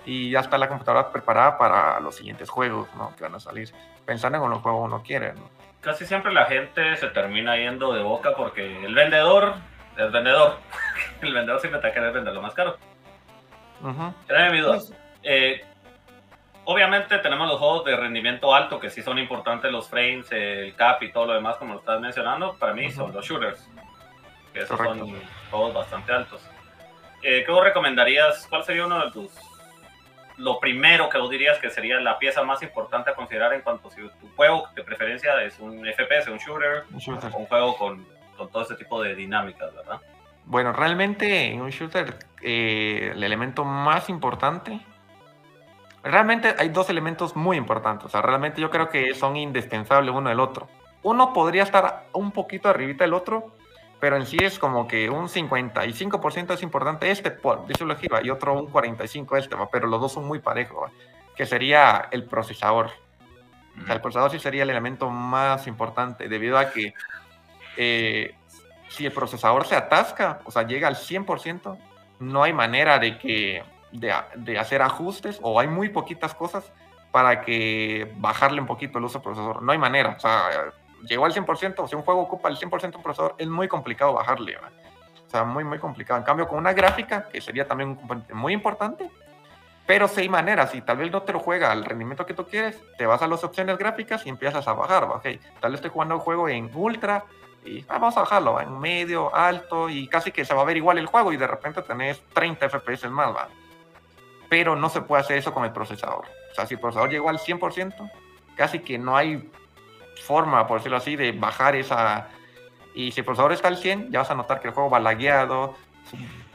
S5: y ya está la computadora preparada para los siguientes juegos, ¿no? Que van a salir, pensando en los juegos uno quiere, ¿no?
S3: Casi siempre la gente se termina yendo de boca porque el vendedor es vendedor. el vendedor siempre te va a querer vender lo más caro. Mi duda. Eh, obviamente tenemos los juegos de rendimiento alto que sí son importantes los frames, el cap y todo lo demás como lo estás mencionando. Para mí son
S5: Ujú.
S3: los shooters. Que esos
S5: Correcto.
S3: son juegos bastante altos. Eh, ¿Qué vos recomendarías? ¿Cuál sería uno de tus... Lo primero que vos dirías que sería la pieza más importante a considerar en cuanto a si tu juego de preferencia es un FPS, un shooter,
S5: Un shooter.
S3: un juego con, con todo este tipo de dinámicas, ¿verdad?
S5: Bueno, realmente en un shooter eh, el elemento más importante, realmente hay dos elementos muy importantes, o sea, realmente yo creo que son indispensables uno del otro. Uno podría estar un poquito arribita del otro, pero en sí es como que un 55% es importante este, por ¿va? y otro un 45% este, ¿va? pero los dos son muy parejos, ¿va? que sería el procesador. O sea, el procesador sí sería el elemento más importante, debido a que eh, si el procesador se atasca, o sea, llega al 100%, no hay manera de, que, de, hacer ajustes o hay muy poquitas cosas para que bajarle un poquito el uso del procesador. No hay manera. O sea, llegó al 100%, si un juego ocupa el 100% de un procesador, es muy complicado bajarle. O sea, muy, muy complicado. En cambio, con una gráfica, que sería también muy importante, pero sí hay maneras. Si tal vez no te lo juega al rendimiento que tú quieres, te vas a las opciones gráficas y empiezas a bajar. Ok, tal vez estoy jugando un juego en ultra y ah, vamos a bajarlo en medio, alto y casi que se va a ver igual el juego y de repente tenés 30 FPS más. ¿va? Pero no se puede hacer eso con el procesador. O sea, si el procesador llegó al 100%, casi que no hay forma, por decirlo así, de bajar esa... Y si el procesador está al 100, ya vas a notar que el juego va lagueado.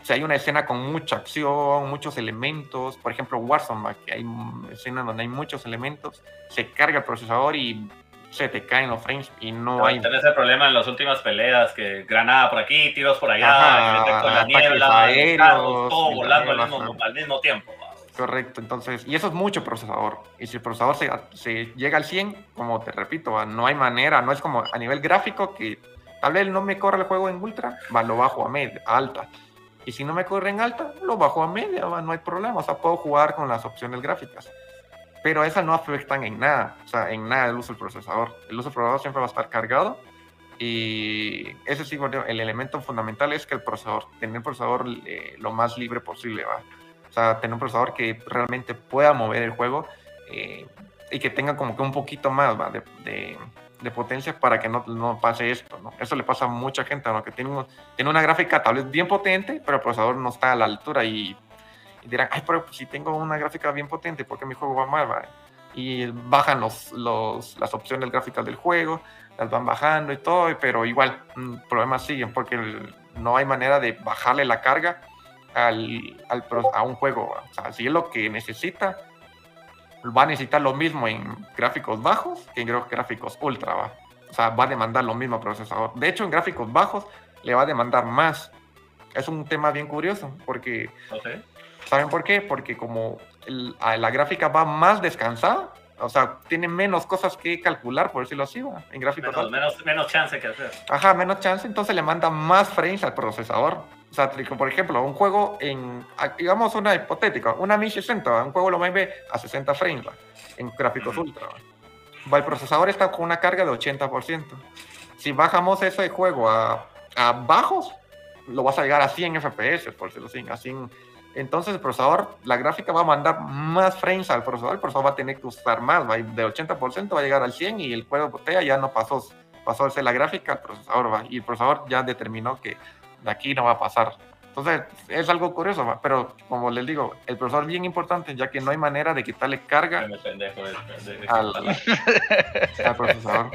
S5: Si hay una escena con mucha acción, muchos elementos, por ejemplo Warzone, que hay escenas donde hay muchos elementos, se carga el procesador y se te caen los frames y no hay...
S3: Tenés el problema en las últimas peleas, que granada por aquí, tiros por allá,
S5: Ajá,
S3: con la niebla,
S5: aéreos,
S3: carros, todo volando al mismo, al mismo tiempo.
S5: Correcto, entonces, y eso es mucho procesador. Y si el procesador se, se llega al 100, como te repito, no hay manera, no es como a nivel gráfico que tal vez no me corre el juego en ultra, va, lo bajo a media, a alta. Y si no me corre en alta, lo bajo a media, va, no hay problema, o sea, puedo jugar con las opciones gráficas. Pero esas no afectan en nada, o sea, en nada el uso del procesador. El uso del procesador siempre va a estar cargado. Y ese sí, bueno, el elemento fundamental es que el procesador, tener el procesador eh, lo más libre posible, va. O sea, tener un procesador que realmente pueda mover el juego eh, y que tenga como que un poquito más ¿va? De, de- de potencia para que no, no pase esto, ¿no? Eso le pasa a mucha gente, ¿no? Que tiene, un- tiene una gráfica tal vez bien potente, pero el procesador no está a la altura y, y dirán, ay, pero si tengo una gráfica bien potente, ¿por qué mi juego va mal? va?". Y bajan los, los, las opciones gráficas del juego, las van bajando y todo, pero igual, mm, problemas siguen porque el- no hay manera de bajarle la carga al, al a un juego. O sea, si es lo que necesita, va a necesitar lo mismo en gráficos bajos que en gráficos ultra. ¿va? O sea, va a demandar lo mismo procesador. De hecho, en gráficos bajos le va a demandar más. Es un tema bien curioso porque
S3: sé.
S5: ¿Saben por qué? Porque como el- la gráfica va más descansada, o sea, tiene menos cosas que calcular, por decirlo así, ¿va? en gráficos
S3: Menos, menos, menos chance que hacer.
S5: Ajá, menos chance, entonces le manda más frames al procesador. O sea, por ejemplo, un juego en, digamos una hipotética, una 1060, ¿va? un juego lo mueve a 60 frames ¿va? en gráficos ultra. El procesador está con una carga de 80%. Si bajamos ese juego a, a bajos, lo vas a llegar a 100 FPS, por decirlo así, a 100. Entonces el procesador, la gráfica va a mandar más frames al procesador, el procesador va a tener que usar más, va, de 80% va a llegar al 100 y el de botella ya no pasó, pasó a ser la gráfica al procesador, va, y el procesador ya determinó que de aquí no va a pasar. Entonces es algo curioso, va, pero como les digo, el procesador es bien importante ya que no hay manera de quitarle carga
S3: pendejo
S5: al, al procesador.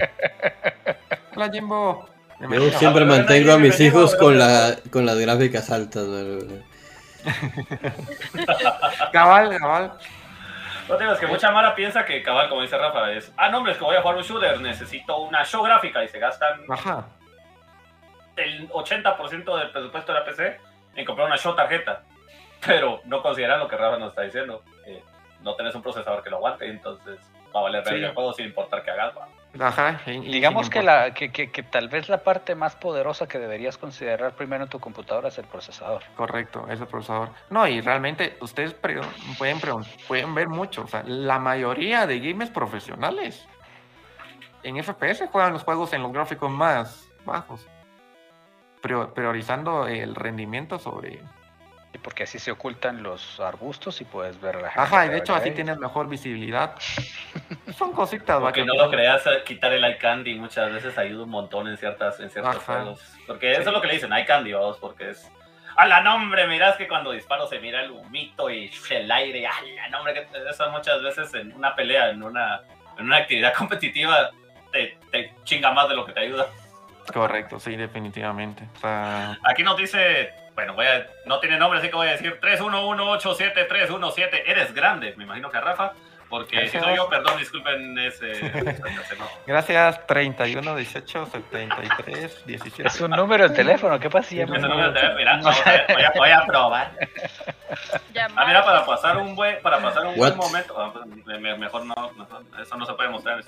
S5: Hola Jimbo.
S2: Yo siempre mantengo a mis hijos con, la, con las gráficas altas. ¿no?
S5: Cabal, cabal.
S3: No te digo, es que mucha mara piensa que cabal, como dice Rafa, es, ah, no, hombre, es que voy a jugar un shooter, necesito una show gráfica y se gastan
S5: Ajá.
S3: el 80% del presupuesto de la PC en comprar una show tarjeta. Pero no consideran lo que Rafa nos está diciendo. no tenés un procesador que lo aguante, entonces va a valer
S5: Sí.
S3: el juego sin importar que hagas. va.
S5: Ajá. y-
S4: Digamos que,
S5: importar.
S4: la, que, que, que tal vez la parte más poderosa que deberías considerar primero en tu computadora es el procesador.
S5: Correcto, es el procesador. No, y realmente ustedes pre- pueden, pueden ver mucho. O sea, la mayoría de gamers profesionales en FPS juegan los juegos en los gráficos más bajos, prio- priorizando el rendimiento sobre.
S4: Y porque así se ocultan los arbustos y puedes ver la gente.
S5: Ajá, y de hecho así tienes mejor visibilidad. Son cositas,
S3: Porque
S5: que
S3: no lo creas, eh, quitar el eye candy muchas veces ayuda un montón en ciertas en ciertos
S5: Ajá.
S3: juegos. Porque eso es lo que le dicen, eye candy, vamos, porque es... A la nombre, mirás que cuando disparo se mira el humito y el aire, a la nombre, que eso muchas veces en una pelea, en una, en una actividad competitiva, te, te chinga más de lo que te ayuda.
S5: Correcto, sí, definitivamente. O sea,
S3: Aquí nos dice, bueno, voy a, no tiene nombre, así que voy a decir 31187317. Eres grande, me imagino que a Rafa, porque si soy yo, perdón, disculpen ese...
S5: gracias 31, 18, 73, 17.
S4: Es un número de teléfono, ¿qué pasa? si
S3: Ese
S4: llama?
S3: número de teléfono, mira, voy, a, voy a probar. Ah, mira, para pasar un buen, para pasar un buen momento, ah, pues, me- me- mejor no, mejor- eso no se puede mostrar.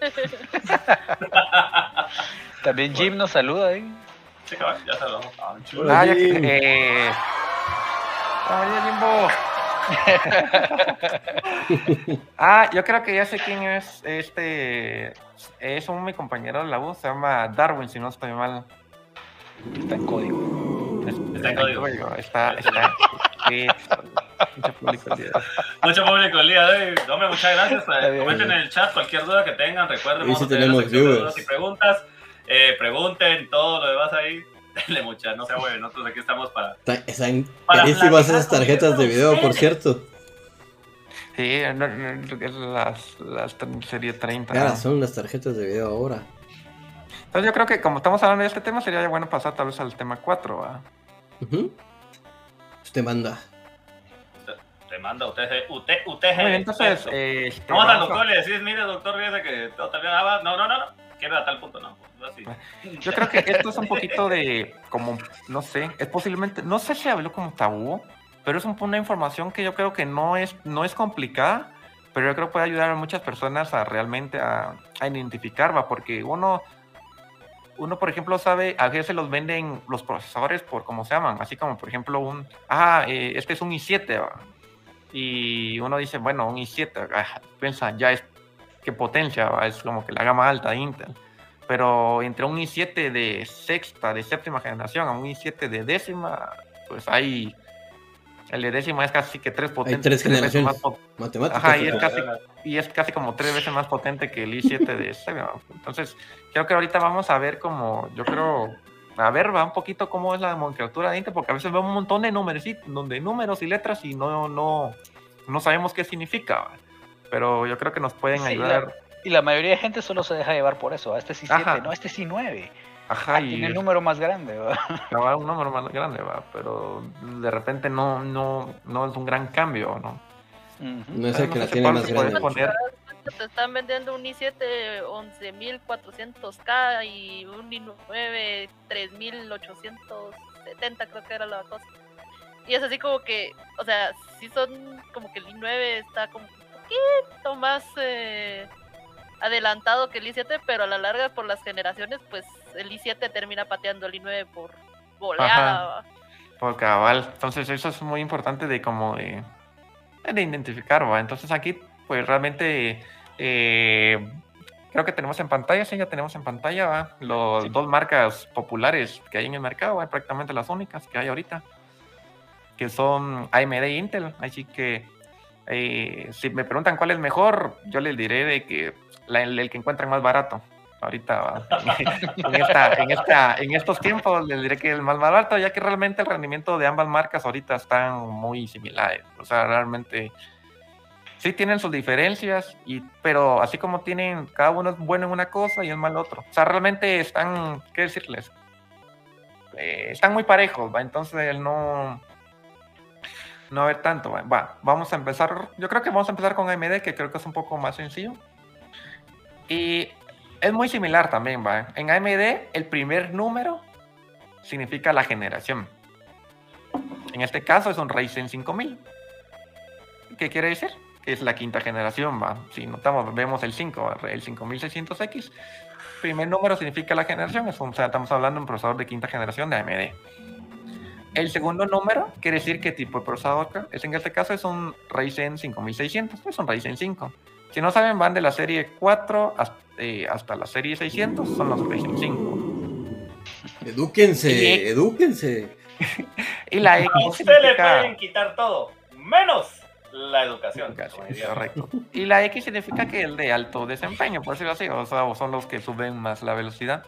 S4: También Jim nos saluda ahí.
S3: Ya ah,
S5: Ah, ya que. Eh... ¡Ah, Jimbo! ah, yo creo que ya sé quién es este. Es un mi compañero de la U, se llama Darwin, si no estoy mal.
S4: Está en código.
S3: Está en código.
S5: Está, está. sí, mucho público el día de hoy.
S3: Mucho público el día de hoy. Hombre, muchas gracias. Comenten en el chat cualquier duda que tengan. Recuerden, vamos
S2: sí
S3: a tener dudas y preguntas. Eh, pregunten todo lo demás ahí. Denle muchas, no se hueven. Nosotros aquí estamos para.
S2: Está- Están
S3: Para
S2: carísimas esas tarjetas de video, por cierto.
S5: Sí, no, las, las serie 30. ¿no?
S2: Caras son las tarjetas de video ahora.
S5: Entonces yo creo que como estamos hablando de este tema, sería bueno pasar tal vez al tema 4, ¿va?
S2: Ujú. Usted manda.
S3: Te manda usted. Usted, usted
S5: Muy bien, entonces, eh, este,
S3: Vamos al doctor y le decís, mire doctor, fíjese que todo está bien. Ah, No, no, no, no. Quiero a tal punto, no.
S5: Yo creo que esto es un poquito de, como, no sé, es posiblemente, no sé si habló como tabú, pero es un- una información que yo creo que no es, no es complicada, pero yo creo que puede ayudar a muchas personas a realmente a, a identificar, porque uno, uno, por ejemplo, sabe, a veces los venden los procesadores por cómo se llaman, así como, por ejemplo, un, ah, eh, este es un i7, ¿va? y uno dice, bueno, un i7, ah, piensa, ya es, qué potencia, es como que la gama alta de Intel pero entre un i7 de sexta, de séptima generación a un i7 de décima, pues hay. El de décima es casi que tres potentes.
S2: tres
S5: veces
S2: generaciones.
S5: más pot-
S2: Matemáticas.
S5: Ajá, y es, casi, y es casi como tres veces más potente que el i7 de séptima. Entonces, creo que ahorita vamos a ver como, yo creo, a ver, va un poquito cómo es la nomenclatura de Intel, porque a veces vemos un montón de números, donde números y letras y no, no, no sabemos qué significa. Pero yo creo que nos pueden
S4: Sí,
S5: ayudar.
S4: Y la mayoría de gente solo se deja llevar por eso. Este sí 7,
S5: Ajá.
S4: no, este sí 9.
S5: Ajá, y
S4: Tiene el número más grande. ¿va?
S5: va un número más grande, va, pero de repente no, no, no es un gran cambio, ¿no?
S2: No es el que la tiene más grande.
S5: poner-
S6: Te están vendiendo un i7 11.400K y un i9 3.870 creo que era la cosa. Y es así como que, o sea, sí son como que el i9 está como un poquito más eh, adelantado que el i7, pero a la larga por las generaciones, pues el i7 termina pateando el i9 por goleada.
S5: Por cabal. Entonces eso es muy importante de como de, de identificar, ¿va? Entonces aquí, pues realmente eh, creo que tenemos en pantalla, sí, ya tenemos en pantalla, ¿va? Los
S4: Sí.
S5: dos marcas populares que hay en el mercado, ¿va? prácticamente las únicas que hay ahorita, que son AMD e Intel. Así que eh, si me preguntan cuál es mejor, yo les diré de que el, que encuentran más barato. Ahorita, en, esta, en, esta, en estos tiempos les diré que el más barato, ya que realmente el rendimiento de ambas marcas ahorita están muy similares. O sea, realmente sí tienen sus diferencias, y, pero así como tienen, cada uno es bueno en una cosa y es mal otro. O sea, realmente están, ¿qué decirles? Eh, están muy parejos, ¿va? Entonces no... No haber tanto, ¿va? Va, vamos a empezar, yo creo que vamos a empezar con AMD, que creo que es un poco más sencillo. Y es muy similar también, ¿va? En AMD, el primer número significa la generación. En este caso es un Ryzen 5000. ¿Qué quiere decir? que es la quinta generación, va. Si notamos, vemos el 5, el 5600X. Primer número significa la generación, es un- estamos hablando de un procesador de quinta generación de AMD. El segundo número quiere decir qué tipo de procesador es. En este caso es un Ryzen 5600, es un Ryzen 5. Si no saben, van de la serie 4 hasta, eh, hasta la serie 600, son los Ryzen 5.
S2: Edúquense,
S5: Y-
S2: edúquense.
S5: Y la
S3: A
S5: X
S3: usted le
S5: significa...
S3: pueden quitar todo, menos la educación.
S5: Correcto. Y la X significa que es de alto desempeño, por decirlo así, o sea, o son los que suben más la velocidad.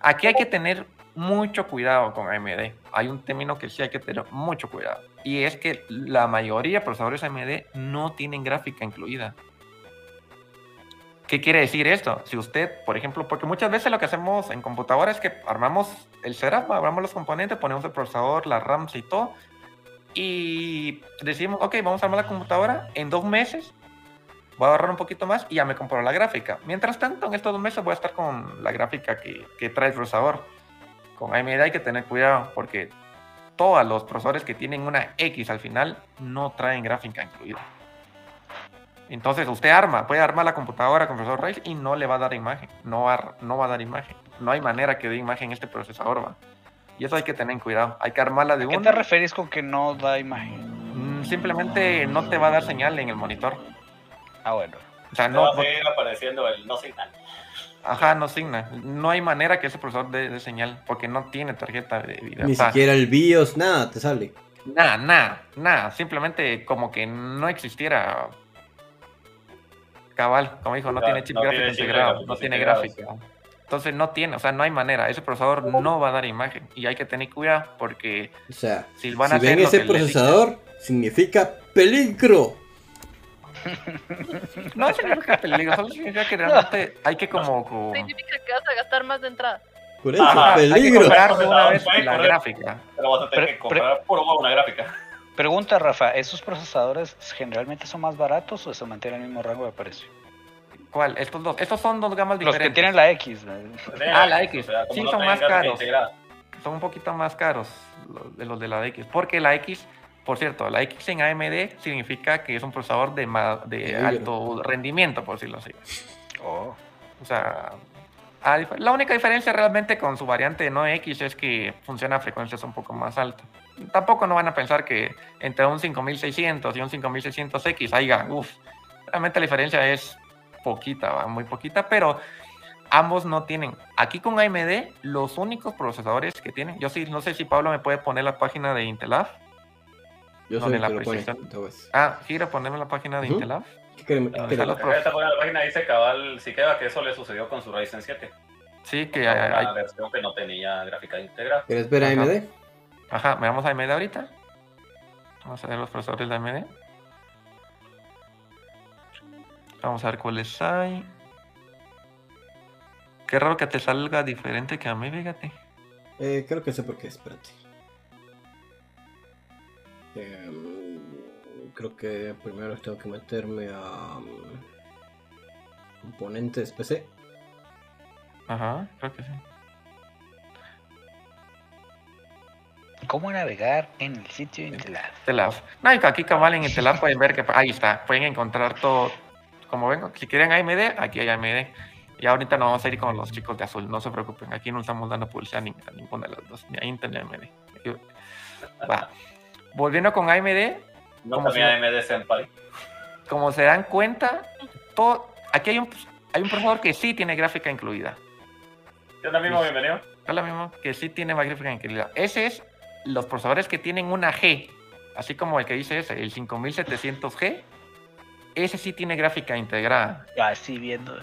S5: Aquí hay que tener mucho cuidado con AMD. Hay un término que sí hay que tener mucho cuidado. Y es que la mayoría de procesadores AMD no tienen gráfica incluida. ¿Qué quiere decir esto? Si usted, por ejemplo, porque muchas veces lo que hacemos en computadora es que armamos el setup, armamos los componentes, ponemos el procesador, las RAMs y todo, y decimos, ok, vamos a armar la computadora en dos meses, voy a ahorrar un poquito más y ya me compro la gráfica. Mientras tanto, en estos dos meses voy a estar con la gráfica que, que trae el procesador. Con AMD hay que tener cuidado porque todos los procesadores que tienen una X al final no traen gráfica incluida. Entonces usted arma, puede armar la computadora con procesador Ryzen y no le va a dar imagen, no va, no va a dar imagen. No hay manera que dé imagen este procesador, va. Y eso hay que tener cuidado. Hay que armarla de
S4: ¿A qué
S5: una.
S4: te referís con que no da imagen?
S5: Mm, Simplemente no te va a dar señal en el monitor.
S4: Ah, bueno.
S5: O sea,
S3: No
S5: no,
S3: va a seguir apareciendo el no signal.
S5: ajá, no signa. No hay manera que ese procesador dé, dé señal porque no tiene tarjeta de video.
S2: Ni
S5: O sea,
S2: siquiera el BIOS, nada, te sale.
S5: Nada, nada, nada. Simplemente como que no existiera. Cabal, como dijo, no
S3: No,
S5: tiene chip
S3: no
S5: gráfico
S3: tiene chip
S5: integrado, no tiene gráfica. Entonces no tiene, o sea, no hay manera. Ese procesador no va a dar imagen y hay que tener cuidado porque
S2: O sea,
S5: si van
S2: si
S5: a hacer
S2: ven ese procesador, significa peligro.
S5: no significa peligro, solo significa que realmente hay que como, como-
S6: Significa que vas a gastar más de entrada.
S2: Por eso,
S3: Ajá, hay que
S5: hay que
S2: peligro.
S5: comprar de una vez la gráfica.
S3: Pero vas a tener
S4: Pre-
S3: que comprar huevo una gráfica.
S4: Pregunta, Rafa, ¿esos procesadores generalmente son más baratos o se mantienen en el mismo rango de precio?
S5: ¿Cuál? Estos dos. Estos son dos gamas
S4: Los
S5: diferentes.
S4: que tienen la X. ¿no?
S5: Ah, la X. Sí,
S3: no
S5: son más caros. son un poquito más caros los de los de la X. Porque la X, por cierto, la X en AMD significa que es un procesador de, ma- de alto rendimiento, por decirlo así.
S4: Oh.
S5: O sea, la única diferencia realmente con su variante no X es que funciona a frecuencias un poco más altas. Tampoco no van a pensar que entre un 5600 y un 5600X haya, uff, realmente la diferencia es poquita, ¿va? muy poquita, pero ambos no tienen. Aquí con AMD, los únicos procesadores que tienen, yo sí, no sé si Pablo me puede poner la página de Intelab.
S2: Yo
S5: No,
S2: soy
S5: la
S2: pone.
S5: Ah, gira, ponerme la página de
S2: Ujú.
S5: Intelab.
S2: ¿Qué quieren- qué
S5: Ah,
S3: la página dice cabal Siqueva que eso le sucedió con su Ryzen 7.
S5: Sí, que
S3: Una
S5: hay, hay-
S3: versión que no tenía gráfica integrada.
S2: ¿Quieres ver
S5: Ajá.
S2: AMD?
S5: Ajá, me vamos a AMD ahorita. Vamos a ver los procesadores de AMD. Vamos a ver cuáles hay. Qué raro que te salga diferente que a mí, fíjate.
S2: Eh, creo que sé por qué, espérate. Em, creo que primero tengo que meterme a um, componentes PC.
S5: Ajá, creo que sí.
S4: ¿Cómo navegar en el sitio Intelab?
S5: Intelab. No, y aquí cabal en Intelab pueden ver que ahí está. Pueden encontrar todo. Como ven, si quieren AMD, aquí hay AMD. Y ahorita no vamos a ir con los chicos de azul, no se preocupen. Aquí no estamos dando publicidad ni a ninguna de las dos, ni a Intel ni a AMD. Va. Volviendo con AMD,
S3: No
S5: ¿Cómo
S3: tenía
S5: se
S3: AMD Senpai.
S5: como se dan cuenta, todo, aquí hay un, hay un procesador que sí tiene gráfica incluida.
S3: ¿Qué onda, mismo? Bienvenido.
S5: Es lo mismo que sí tiene gráfica incluida. Ese es los procesadores que tienen una G, así como el que dice ese, el 5700G. Ese sí tiene gráfica integrada.
S4: Así viendo.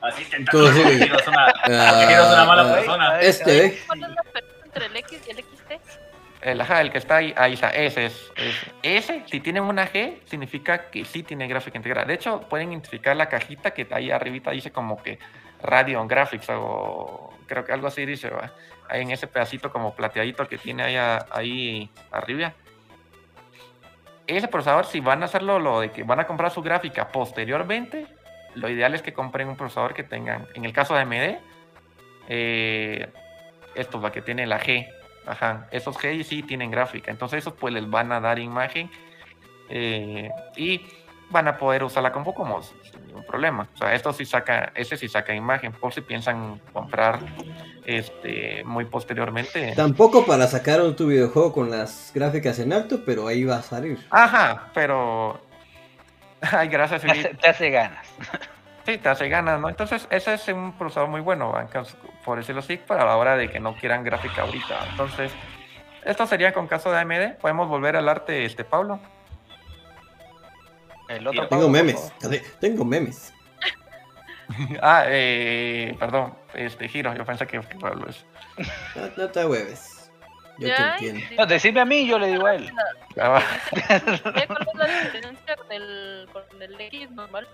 S3: Así
S2: Entonces,
S3: una,
S2: ah,
S3: una mala
S2: ah,
S3: persona.
S2: Este, ¿eh?
S6: ¿Cuál es la diferencia entre el X y el XT?
S5: El, ajá, el que está ahí, ahí está, ese es. Ese. Ese, si tienen una G, significa que sí tiene gráfica integrada. De hecho, pueden identificar la cajita que ahí arribita dice como que Radeon Graphics o creo que algo así dice, ¿va? En ese pedacito como plateadito que tiene ahí, ahí arriba. Ese procesador, si van a hacerlo, lo de que van a comprar su gráfica posteriormente, lo ideal es que compren un procesador que tengan, en el caso de AMD, eh, esto, la que tiene la G, Ajá, esos G sí tienen gráfica, entonces esos pues les van a dar imagen. eh, y van a poder usar la compu como sin ningún problema. O sea, esto sí saca, ese sí saca imagen, por si piensan comprar este muy posteriormente.
S2: Tampoco para sacar un tu videojuego con las gráficas en alto, pero ahí va a salir.
S5: Ajá, pero. Ay, gracias,
S4: Te hace, te hace ganas.
S5: Sí, te hace ganas, ¿no? Entonces, ese es un procesador muy bueno, bancas, por decirlo así, para la hora de que no quieran gráfica ahorita. Entonces, esto sería con caso de AMD. Podemos volver al arte, este Pablo.
S4: El otro
S2: Tengo
S4: Pablo,
S2: memes. Tengo memes.
S5: Ah, eh, perdón, este Giro, yo pensé que que Pablo es.
S2: No, no te hueves. Yo te
S6: Ya,
S2: entiendo.
S4: No, decime a mí, yo le digo a él.
S5: Ah, va.
S6: ¿Ve ¿Cuál es la diferencia con el, con el X normal?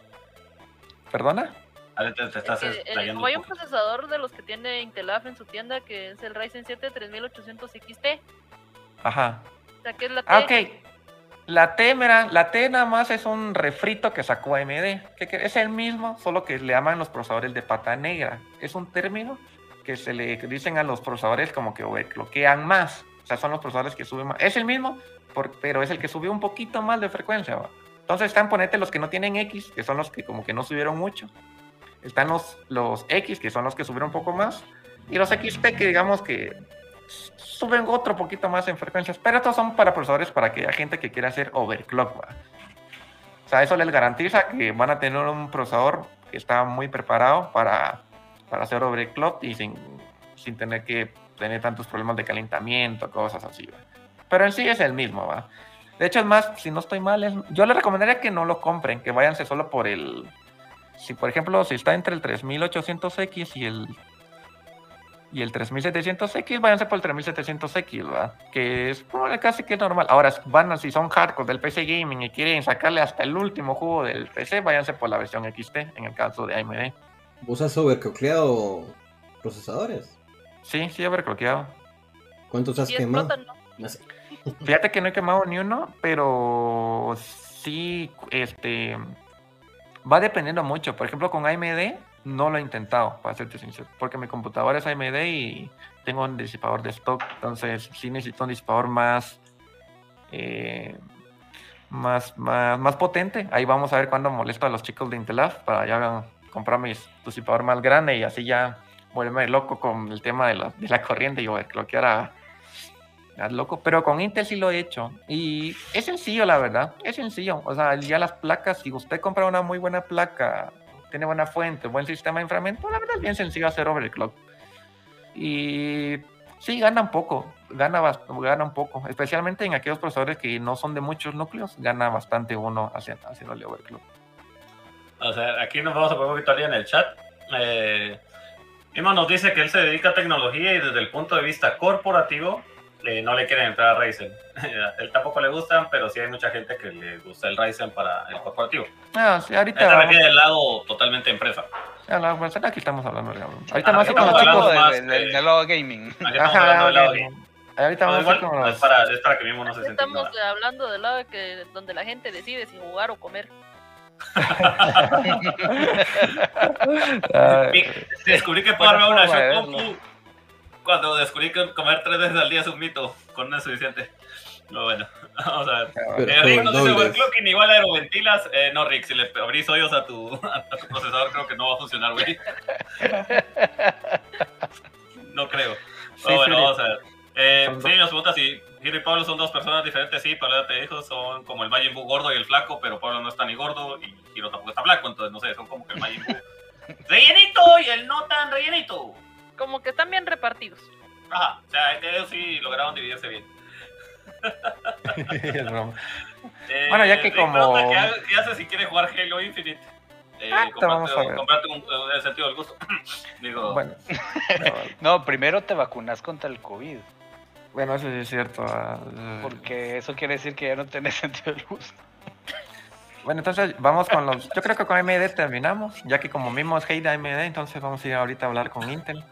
S5: ¿Perdona?
S3: A ver, te, te estás
S6: Es que, como hay un procesador de los que tiene Intelaf en su tienda que es el Ryzen 7 3800 XT.
S5: Ajá.
S6: O sea, que es la T.
S5: Ah, ok. La T, la T nada más es un refrito que sacó AMD. Que, es el mismo, solo que le llaman los procesadores de pata negra. Es un término que se le dicen a los procesadores como que overclockean más. O sea, son los procesadores que suben más. Es el mismo, pero es el que subió un poquito más de frecuencia. Entonces están, ponete los que no tienen X, que son los que como que no subieron mucho. Están los, los X, que son los que subieron un poco más. Y los XT, que digamos que suben otro poquito más en frecuencias, pero estos son para procesadores para aquella gente que quiera hacer overclock. ¿va? O sea, eso les garantiza que van a tener un procesador que está muy preparado para, para hacer overclock y sin, sin tener que tener tantos problemas de calentamiento, cosas así. ¿va? Pero en sí es el mismo, ¿va? De hecho, es más, si no estoy mal, es- yo les recomendaría que no lo compren, que váyanse solo por el... Si, por ejemplo, si está entre el 3800X y el y el 3700X, váyanse por el 3700X, ¿verdad? Que es bueno, casi que normal. Ahora, si van, a- si son hardcore del PC Gaming y quieren sacarle hasta el último juego del PC, váyanse por la versión XT, en el caso de AMD.
S2: ¿Usas overclockeado procesadores?
S5: Sí, sí, overclockeado.
S2: ¿Cuántos has quemado?
S6: No
S2: sé.
S5: Fíjate que no he quemado ni uno, pero sí, este, va dependiendo mucho. Por ejemplo, con AMD no lo he intentado, para serte sincero, porque mi computadora es AMD y tengo un disipador de stock, entonces sí necesito un disipador más, eh, más, más, más potente. Ahí vamos a ver cuándo molesto a los chicos de Intelaf para ya comprar mi disipador más grande y así ya volverme loco con el tema de la, de la corriente y overclockear a Haz loco, pero con Intel sí lo he hecho. Y es sencillo, la verdad. Es sencillo. O sea, ya las placas, si usted compra una muy buena placa, tiene buena fuente, buen sistema de enfriamiento, la verdad es bien sencillo hacer overclock. Y sí, gana un poco. Gana, gana un poco. Especialmente en aquellos procesadores que no son de muchos núcleos, gana bastante uno haciendo, haciéndole overclock.
S3: O sea, aquí nos vamos a poner un poquito en el chat. Eh, nos dice que él se dedica a tecnología y desde el punto de vista corporativo eh, no le quieren entrar a Ryzen. a él tampoco le gustan, pero sí hay mucha gente que le gusta el Ryzen para el corporativo.
S5: Ah, sí, ahorita.
S3: Esta refiere del lado totalmente empresa.
S5: a la- pues, aquí estamos hablando. de- Ahorita
S3: Ah,
S5: a ir con
S3: estamos
S5: los
S3: hablando
S5: chicos.
S3: más
S4: de, de-
S3: de-
S4: del lado gaming.
S5: Ajá,
S3: hablando del lado bien.
S5: Ahorita
S3: No,
S5: vamos a
S3: igual,
S5: con los.
S3: es, para, es para que mismo no se
S6: estamos
S3: ignorado.
S6: hablando del lado que, donde la gente decide si jugar o comer.
S3: Descubrí que puedo armar una
S4: de
S3: Shokoku cuando descubrí que comer tres veces al día es un mito. Con no es suficiente. No, bueno, vamos a ver.
S2: Pero
S3: Eh, Rick nos dice overclocking igual aeroventilas. Eh, no, Rick, si le abrís hoyos a tu, a tu procesador, creo que no va a funcionar, güey. No creo.
S5: Sí,
S3: Pero bueno,
S5: sí,
S3: vamos a ver. Eh, sí, nos pregunta si Giro y Pablo son dos personas diferentes. Sí, Pablo ya te dijo, son como el Majin Buu gordo y el flaco, pero Pablo no está ni gordo y Giro tampoco está flaco. Entonces, no sé, son como que el Majin Buu rellenito y el no tan rellenito.
S6: Como que están bien repartidos.
S3: Ajá, o sea, ellos sí lograron dividirse bien. Eh,
S5: Bueno, ya que como-
S3: ¿Qué, ha- qué haces si quieres jugar Halo Infinite? Eh,
S5: Ah, te vamos a
S3: comprarte,
S5: ver.
S3: comprarte un, en el sentido del gusto. Digo,
S5: Bueno,
S4: No, primero te vacunas contra el COVID.
S5: bueno, eso sí es cierto. ah,
S4: Porque eso quiere decir que ya no tenés sentido del gusto.
S5: Bueno, entonces vamos con los. Yo creo que con AMD terminamos, ya que como mismo es hate de AMD, entonces vamos a ir ahorita a hablar con Intel.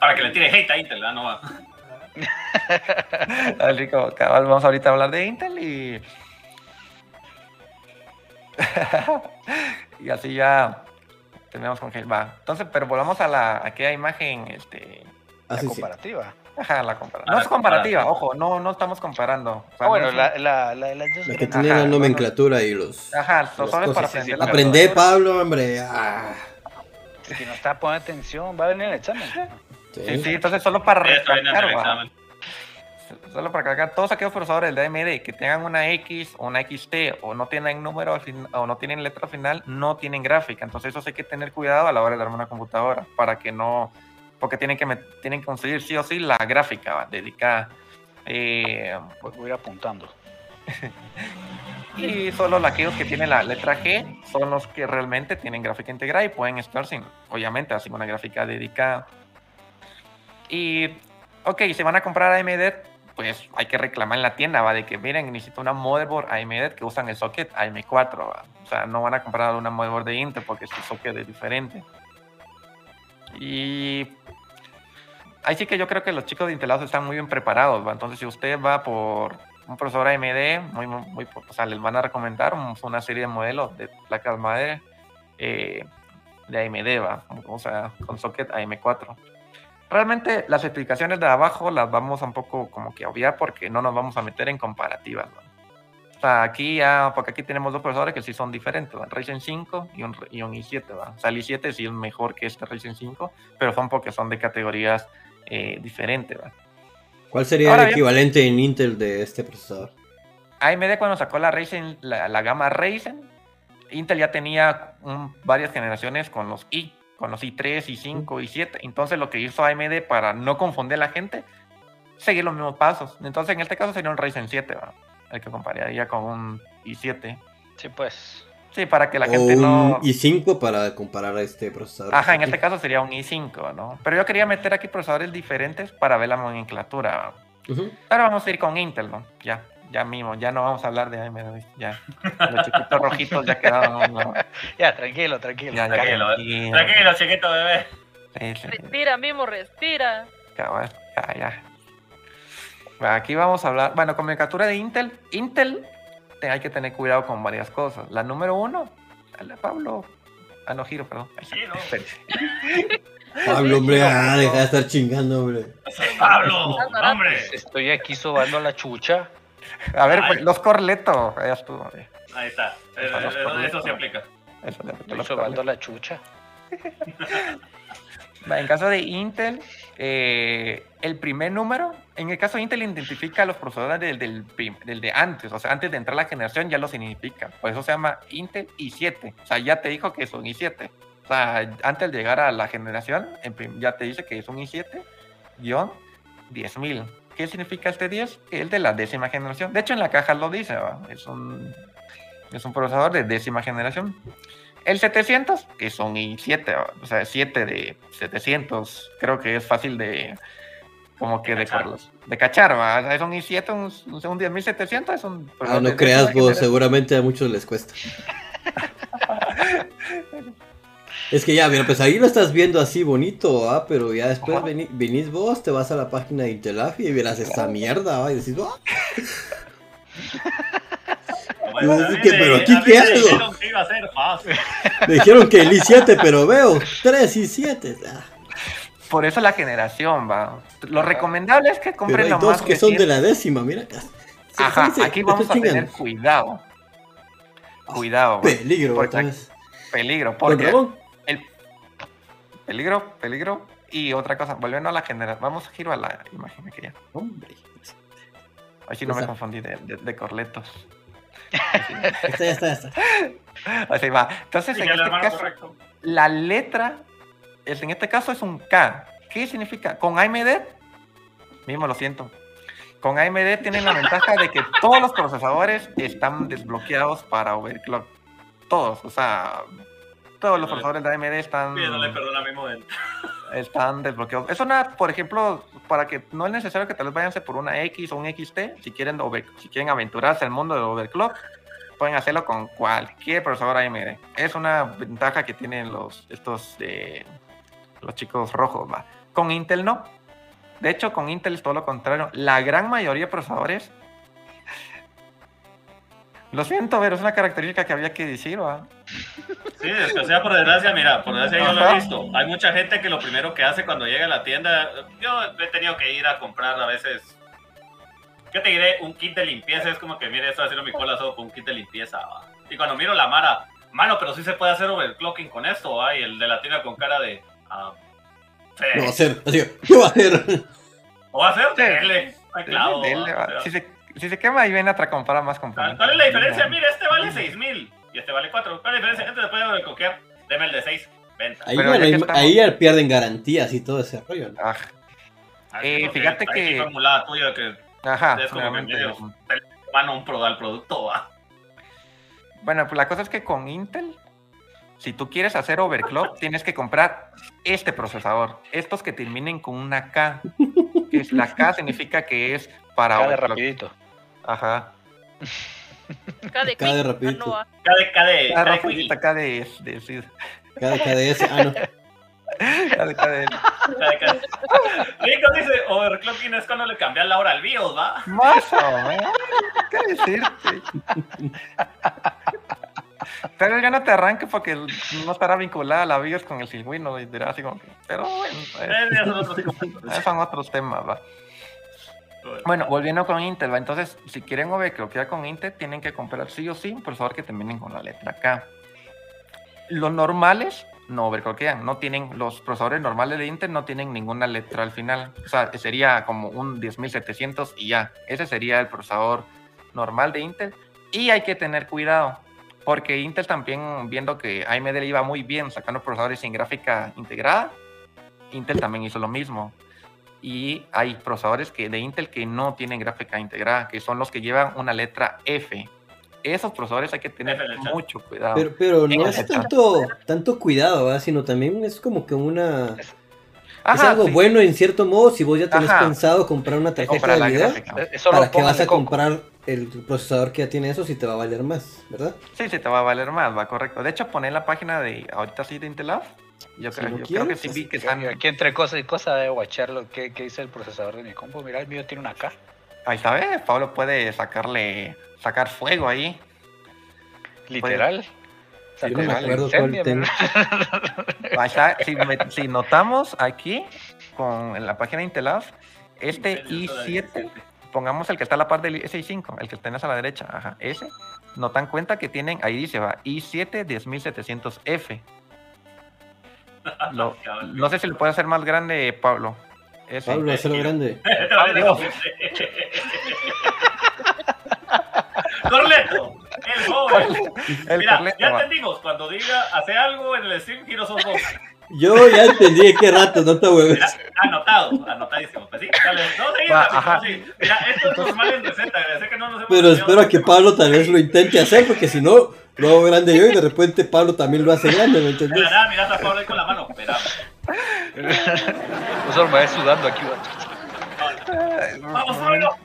S3: Para que le tire hate a Intel, ¿verdad? No va.
S5: Rico, cabal, vamos ahorita a hablar de Intel y. y así ya terminamos con Halo. Va. Entonces, pero volvamos a la a aquella imagen, este.
S2: Ah,
S4: la
S2: sí, sí.
S4: comparativa.
S5: Ajá, la compara.
S3: A
S5: No es comparativa,
S3: comparativa.
S5: ojo, no, no estamos comparando. O sea,
S4: Ah, bueno,
S5: no es-
S4: la, la, la,
S2: La que tiene
S5: Ajá,
S2: la
S5: bueno.
S2: nomenclatura y los.
S5: Ajá,
S2: las
S5: lo sabes para aprender
S2: Aprende. Pablo, hombre. Ah.
S4: Si no está poniendo atención, va a venir el examen.
S5: Sí, sí, entonces solo para recalcar. Solo para cargar todos aquellos procesadores del AMD que tengan una X o una XT o no tienen número al fin- o no tienen letra final, no tienen gráfica. Entonces eso sí hay que tener cuidado a la hora de armar una computadora para que no, porque tienen que tienen que conseguir sí o sí la gráfica va, dedicada. Eh,
S4: Voy voy a ir apuntando.
S5: y solo aquellos que tienen la letra G son los que realmente tienen gráfica integrada y pueden estar sin, obviamente, sin una gráfica dedicada. Y, ok, si van a comprar AMD, pues hay que reclamar en la tienda, ¿va? De que miren, necesito una motherboard AMD que usan el socket AM4, ¿va? O sea, no van a comprar una motherboard de Intel porque su socket es diferente. Y ahí sí que yo creo que los chicos de Intelados están muy bien preparados, ¿va? Entonces, si usted va por un procesador AMD, muy, muy, o sea, les van a recomendar un- una serie de modelos de placas madre eh, de AMD, ¿va? O sea, con socket AM4. Realmente las explicaciones de abajo las vamos a un poco como que a obviar porque no nos vamos a meter en comparativas, ¿va? O sea, aquí ya, porque aquí tenemos dos procesadores que sí son diferentes, ¿va? Ryzen 5 y un, y un i7, ¿va? O sea, el i7 sí es mejor que este Ryzen 5, pero son porque son de categorías eh, diferentes.
S2: ¿Cuál sería
S5: Ahora
S2: el
S5: bien.
S2: equivalente en Intel de este procesador?
S5: AMD cuando sacó la Ryzen, la, la gama Ryzen, Intel ya tenía un- varias generaciones con los i, con los i3, i5, i7. Entonces lo que hizo AMD para no confundir a la gente, seguir los mismos pasos. Entonces en este caso sería un Ryzen 7, ¿va? el que compararía con un i7.
S4: Sí, pues.
S5: Sí, para que la
S2: o
S5: gente
S2: un
S5: no...
S2: i5 para comparar a este procesador.
S5: Ajá, en este caso sería un i5, ¿no? Pero yo quería meter aquí procesadores diferentes para ver la nomenclatura.
S2: Ujú.
S5: Ahora vamos a ir con Intel, ¿no? Ya, ya mismo, ya no vamos a hablar de AMD, ya. Los chiquitos rojitos ya quedaron. ¿no?
S4: Ya, tranquilo, tranquilo.
S5: Ya, ya,
S3: Tranquilo,
S5: tranquilo.
S3: Tranquilo, chiquito bebé.
S5: Sí, sí,
S6: Respira, mismo, respira.
S5: ya, ya. Bueno, Aquí vamos a hablar, bueno, con de Intel. Intel, te- hay que tener cuidado con varias cosas. La número uno, la Pablo. Ah, no, giro, perdón.
S3: Giro.
S2: Pablo, hombre, ah, deja de estar chingando, hombre.
S3: Pablo, hombre.
S4: Estoy aquí sobando la chucha.
S5: A ver,
S3: Ay.
S5: pues, los estuvo. eh.
S3: Ahí está. Eh,
S5: Eso, los
S3: Eso,
S5: correctos.
S3: se aplica.
S5: Eso, los
S4: la chucha.
S5: En caso de Intel, eh, el primer número, en el caso de Intel identifica los procesadores del, del, de antes, o sea, antes de entrar a la generación ya lo significa. Por eso se llama Intel i7. O sea, ya te dijo que es un i7. O sea, antes de llegar a la generación, ya te dice que es un i7-10000. ¿Qué significa este 10? El de la décima generación. De hecho, en la caja lo dice, ¿va? Es un, es un procesador de décima generación. El 700, que son i7, o sea, 7 de 700, creo que es fácil de, como que de,
S3: Cachar.
S5: Carlos, de cachar, ¿va? O sea, es un i7, un, un 10700, es un...
S2: Ah, no creas vos,
S5: generación.
S2: seguramente a muchos les cuesta. Es que ya, mira, pues ahí lo estás viendo así bonito, ¿ah? Pero ya después veni- venís vos, te vas a la página de Intelafia y verás esta mierda, ¿va? Y decís, "Ah".
S3: Bueno, a mí
S2: que,
S3: me-
S2: pero
S3: a
S2: aquí
S3: mí
S2: qué
S3: me
S2: hago.
S3: dijeron que iba a ser fácil.
S2: Me dijeron que el i7, pero veo 3 y 7. Ah,
S5: Por eso la generación, va. Lo recomendable es que
S2: pero
S5: compren
S2: hay
S5: lo
S2: dos
S5: más
S2: que son de la décima, mira
S5: Ajá,
S2: se-
S5: aquí vamos a
S2: estoy
S5: tener
S2: chingando.
S5: cuidado. Cuidado, va.
S2: Peligro,
S5: Porque-
S2: otra vez.
S5: peligro,
S2: Con
S5: porque peligro, peligro y otra cosa, volviendo a la generación, vamos a giro a la imagen que ya.
S2: Hombre.
S5: Así no me confundí de, de- de corletos.
S2: Está, ya está.
S5: Así va. Entonces, en este caso,
S3: correcto.
S5: la letra, es, en este caso es un K. ¿Qué significa? Con AMD, mismo lo siento. Con AMD tienen la ventaja de que todos los procesadores están desbloqueados para overclock. Todos, o sea, todos los procesadores de AMD están,
S3: Pidiéndole perdón a mi modelo.
S5: están desbloqueados. Es una, por ejemplo, para que no es necesario que tal vez váyanse por una X o un XT, si quieren, over- si quieren aventurarse al mundo del overclock, pueden hacerlo con cualquier procesador AMD. Es una ventaja que tienen los estos de los chicos rojos, va. Con Intel no. De hecho, con Intel es todo lo contrario. La gran mayoría de procesadores Lo siento, pero es una característica que había que decir, ¿va?
S3: Sí, es que sea por desgracia, mira, por desgracia yo lo he visto. Hay mucha gente que lo primero que hace cuando llega a la tienda, yo he tenido que ir a comprar a veces, ¿qué te diré? Un kit de limpieza, es como que, mire, estoy haciendo mi cola solo con un kit de limpieza, ¿va? Y cuando miro la Mara, mano, pero sí se puede hacer overclocking con esto, ¿va? Y el de la tienda con cara de, ah,
S2: va a ser. Así, ¿qué va a hacer?
S3: ¿O va a ser?
S5: Sí.
S3: Dele, hay clavo,
S5: Dele, dele,
S3: ¿va?
S5: va. Si se, si se quema, ahí viene otra comprar más
S3: ¿Cuál
S5: componentes.
S3: cuál es la diferencia? Mira, este vale 6000 y este vale 4. ¿Cuál es la diferencia? Este puede overclockear. Deme el de 6. Venta.
S2: Ahí,
S5: Pero ya
S2: ahí,
S5: estamos-
S2: ahí ya pierden garantías y todo ese rollo. ¿no?
S5: Ah,
S3: Así
S5: Eh, fíjate que-
S3: tuya
S5: ajá,
S3: es como que
S5: obviamente.
S3: medio mano un pro al producto, va.
S5: Bueno, pues la cosa es que con Intel, si tú quieres hacer overclock, tienes que comprar este procesador. Estos que terminen con una K. Que es, la K significa que es para overclock.
S4: rapidito.
S5: Ajá.
S6: Cada de
S2: Cada
S6: quick,
S2: rapidito.
S6: ah, no.
S3: KD, KD,
S5: Cada
S3: KD
S2: KDS. Ah, no.
S5: cada- cada-
S3: Rico dice, overclocking es cuando le cambian la hora al BIOS, va.
S5: Más o menos. ¿Qué decirte? Pero ya no te arranque porque no estará vinculada la BIOS con el silbuino y dirá así como que. Pero bueno,
S3: Eh,
S5: esos
S3: comentarios.
S5: son otros temas, va. Bueno, volviendo con Intel, ¿va? entonces si quieren overclockear con Intel, tienen que comprar sí o sí un procesador que terminen con la letra K. Los normales no overclockean, no tienen, los procesadores normales de Intel no tienen ninguna letra al final. O sea, sería como un 10700 y ya. Ese sería el procesador normal de Intel. Y hay que tener cuidado, porque Intel también, viendo que AMD le iba muy bien sacando procesadores sin gráfica integrada, Intel también hizo lo mismo y hay procesadores que, de Intel que no tienen gráfica integrada, que son los que llevan una letra F. Esos procesadores hay que tener mucho cuidado.
S2: Pero, pero no es tanto, tanto cuidado, ¿verdad? sino también es como que una... es
S5: Ajá,
S2: algo
S5: sí,
S2: bueno en cierto modo si vos ya tenés
S5: Ajá.
S2: pensado comprar una tarjeta
S5: comprar
S2: de
S5: la
S2: video.
S4: Eh,
S2: ¿Para qué
S4: pongan
S2: vas a
S4: coco.
S2: comprar el procesador que ya tiene eso si te va a valer más, verdad?
S5: Sí, sí, te va a valer más, va correcto. De hecho, poné la página de ahorita sí de Intel Lab. Yo,
S2: Si
S5: creo, yo creo que sí vi que están.
S4: Aquí entre cosa y cosa de guachar lo que, que dice el procesador de mi compu. Mira, el mío tiene una K.
S5: Ahí ¿ves? Pablo puede sacarle, sacar fuego ahí.
S4: Literal. O sea,
S2: Yo no me
S4: como
S2: acuerdo
S4: incendio,
S2: cuál tengo.
S5: Ahí está. Si, me- si notamos aquí, con en la página de Intel Lab, este i7, pongamos el que está a la par del i5, el que tenés a la derecha, ajá, ese, notan cuenta que tienen, ahí dice, va, i7 10700F. Lo- no sé si lo puede hacer más grande, Pablo. Ese.
S2: Pablo, hazlo grande.
S3: Corleto, el joven.
S5: El
S3: Mira, ya
S5: va.
S3: entendimos. Cuando diga hace algo en el stream, giro sos vos.
S2: Yo ya entendí qué rato, no te hueves.
S3: Mira, anotado, anotadísimo. Pues sí, dale. No, rápido,
S5: ajá.
S3: sí. Mira, esto es normal en receta. Sé que no nos hemos
S2: Pero espero a que Pablo tal vez lo intente hacer, porque si no, lo hago grande yo y de repente Pablo también lo hace grande, ¿me
S3: la nada, mira a Pablo ahí con la mano. Espera.
S4: Yo solo me voy sudando aquí. guacho.
S3: Vamos, Pablo.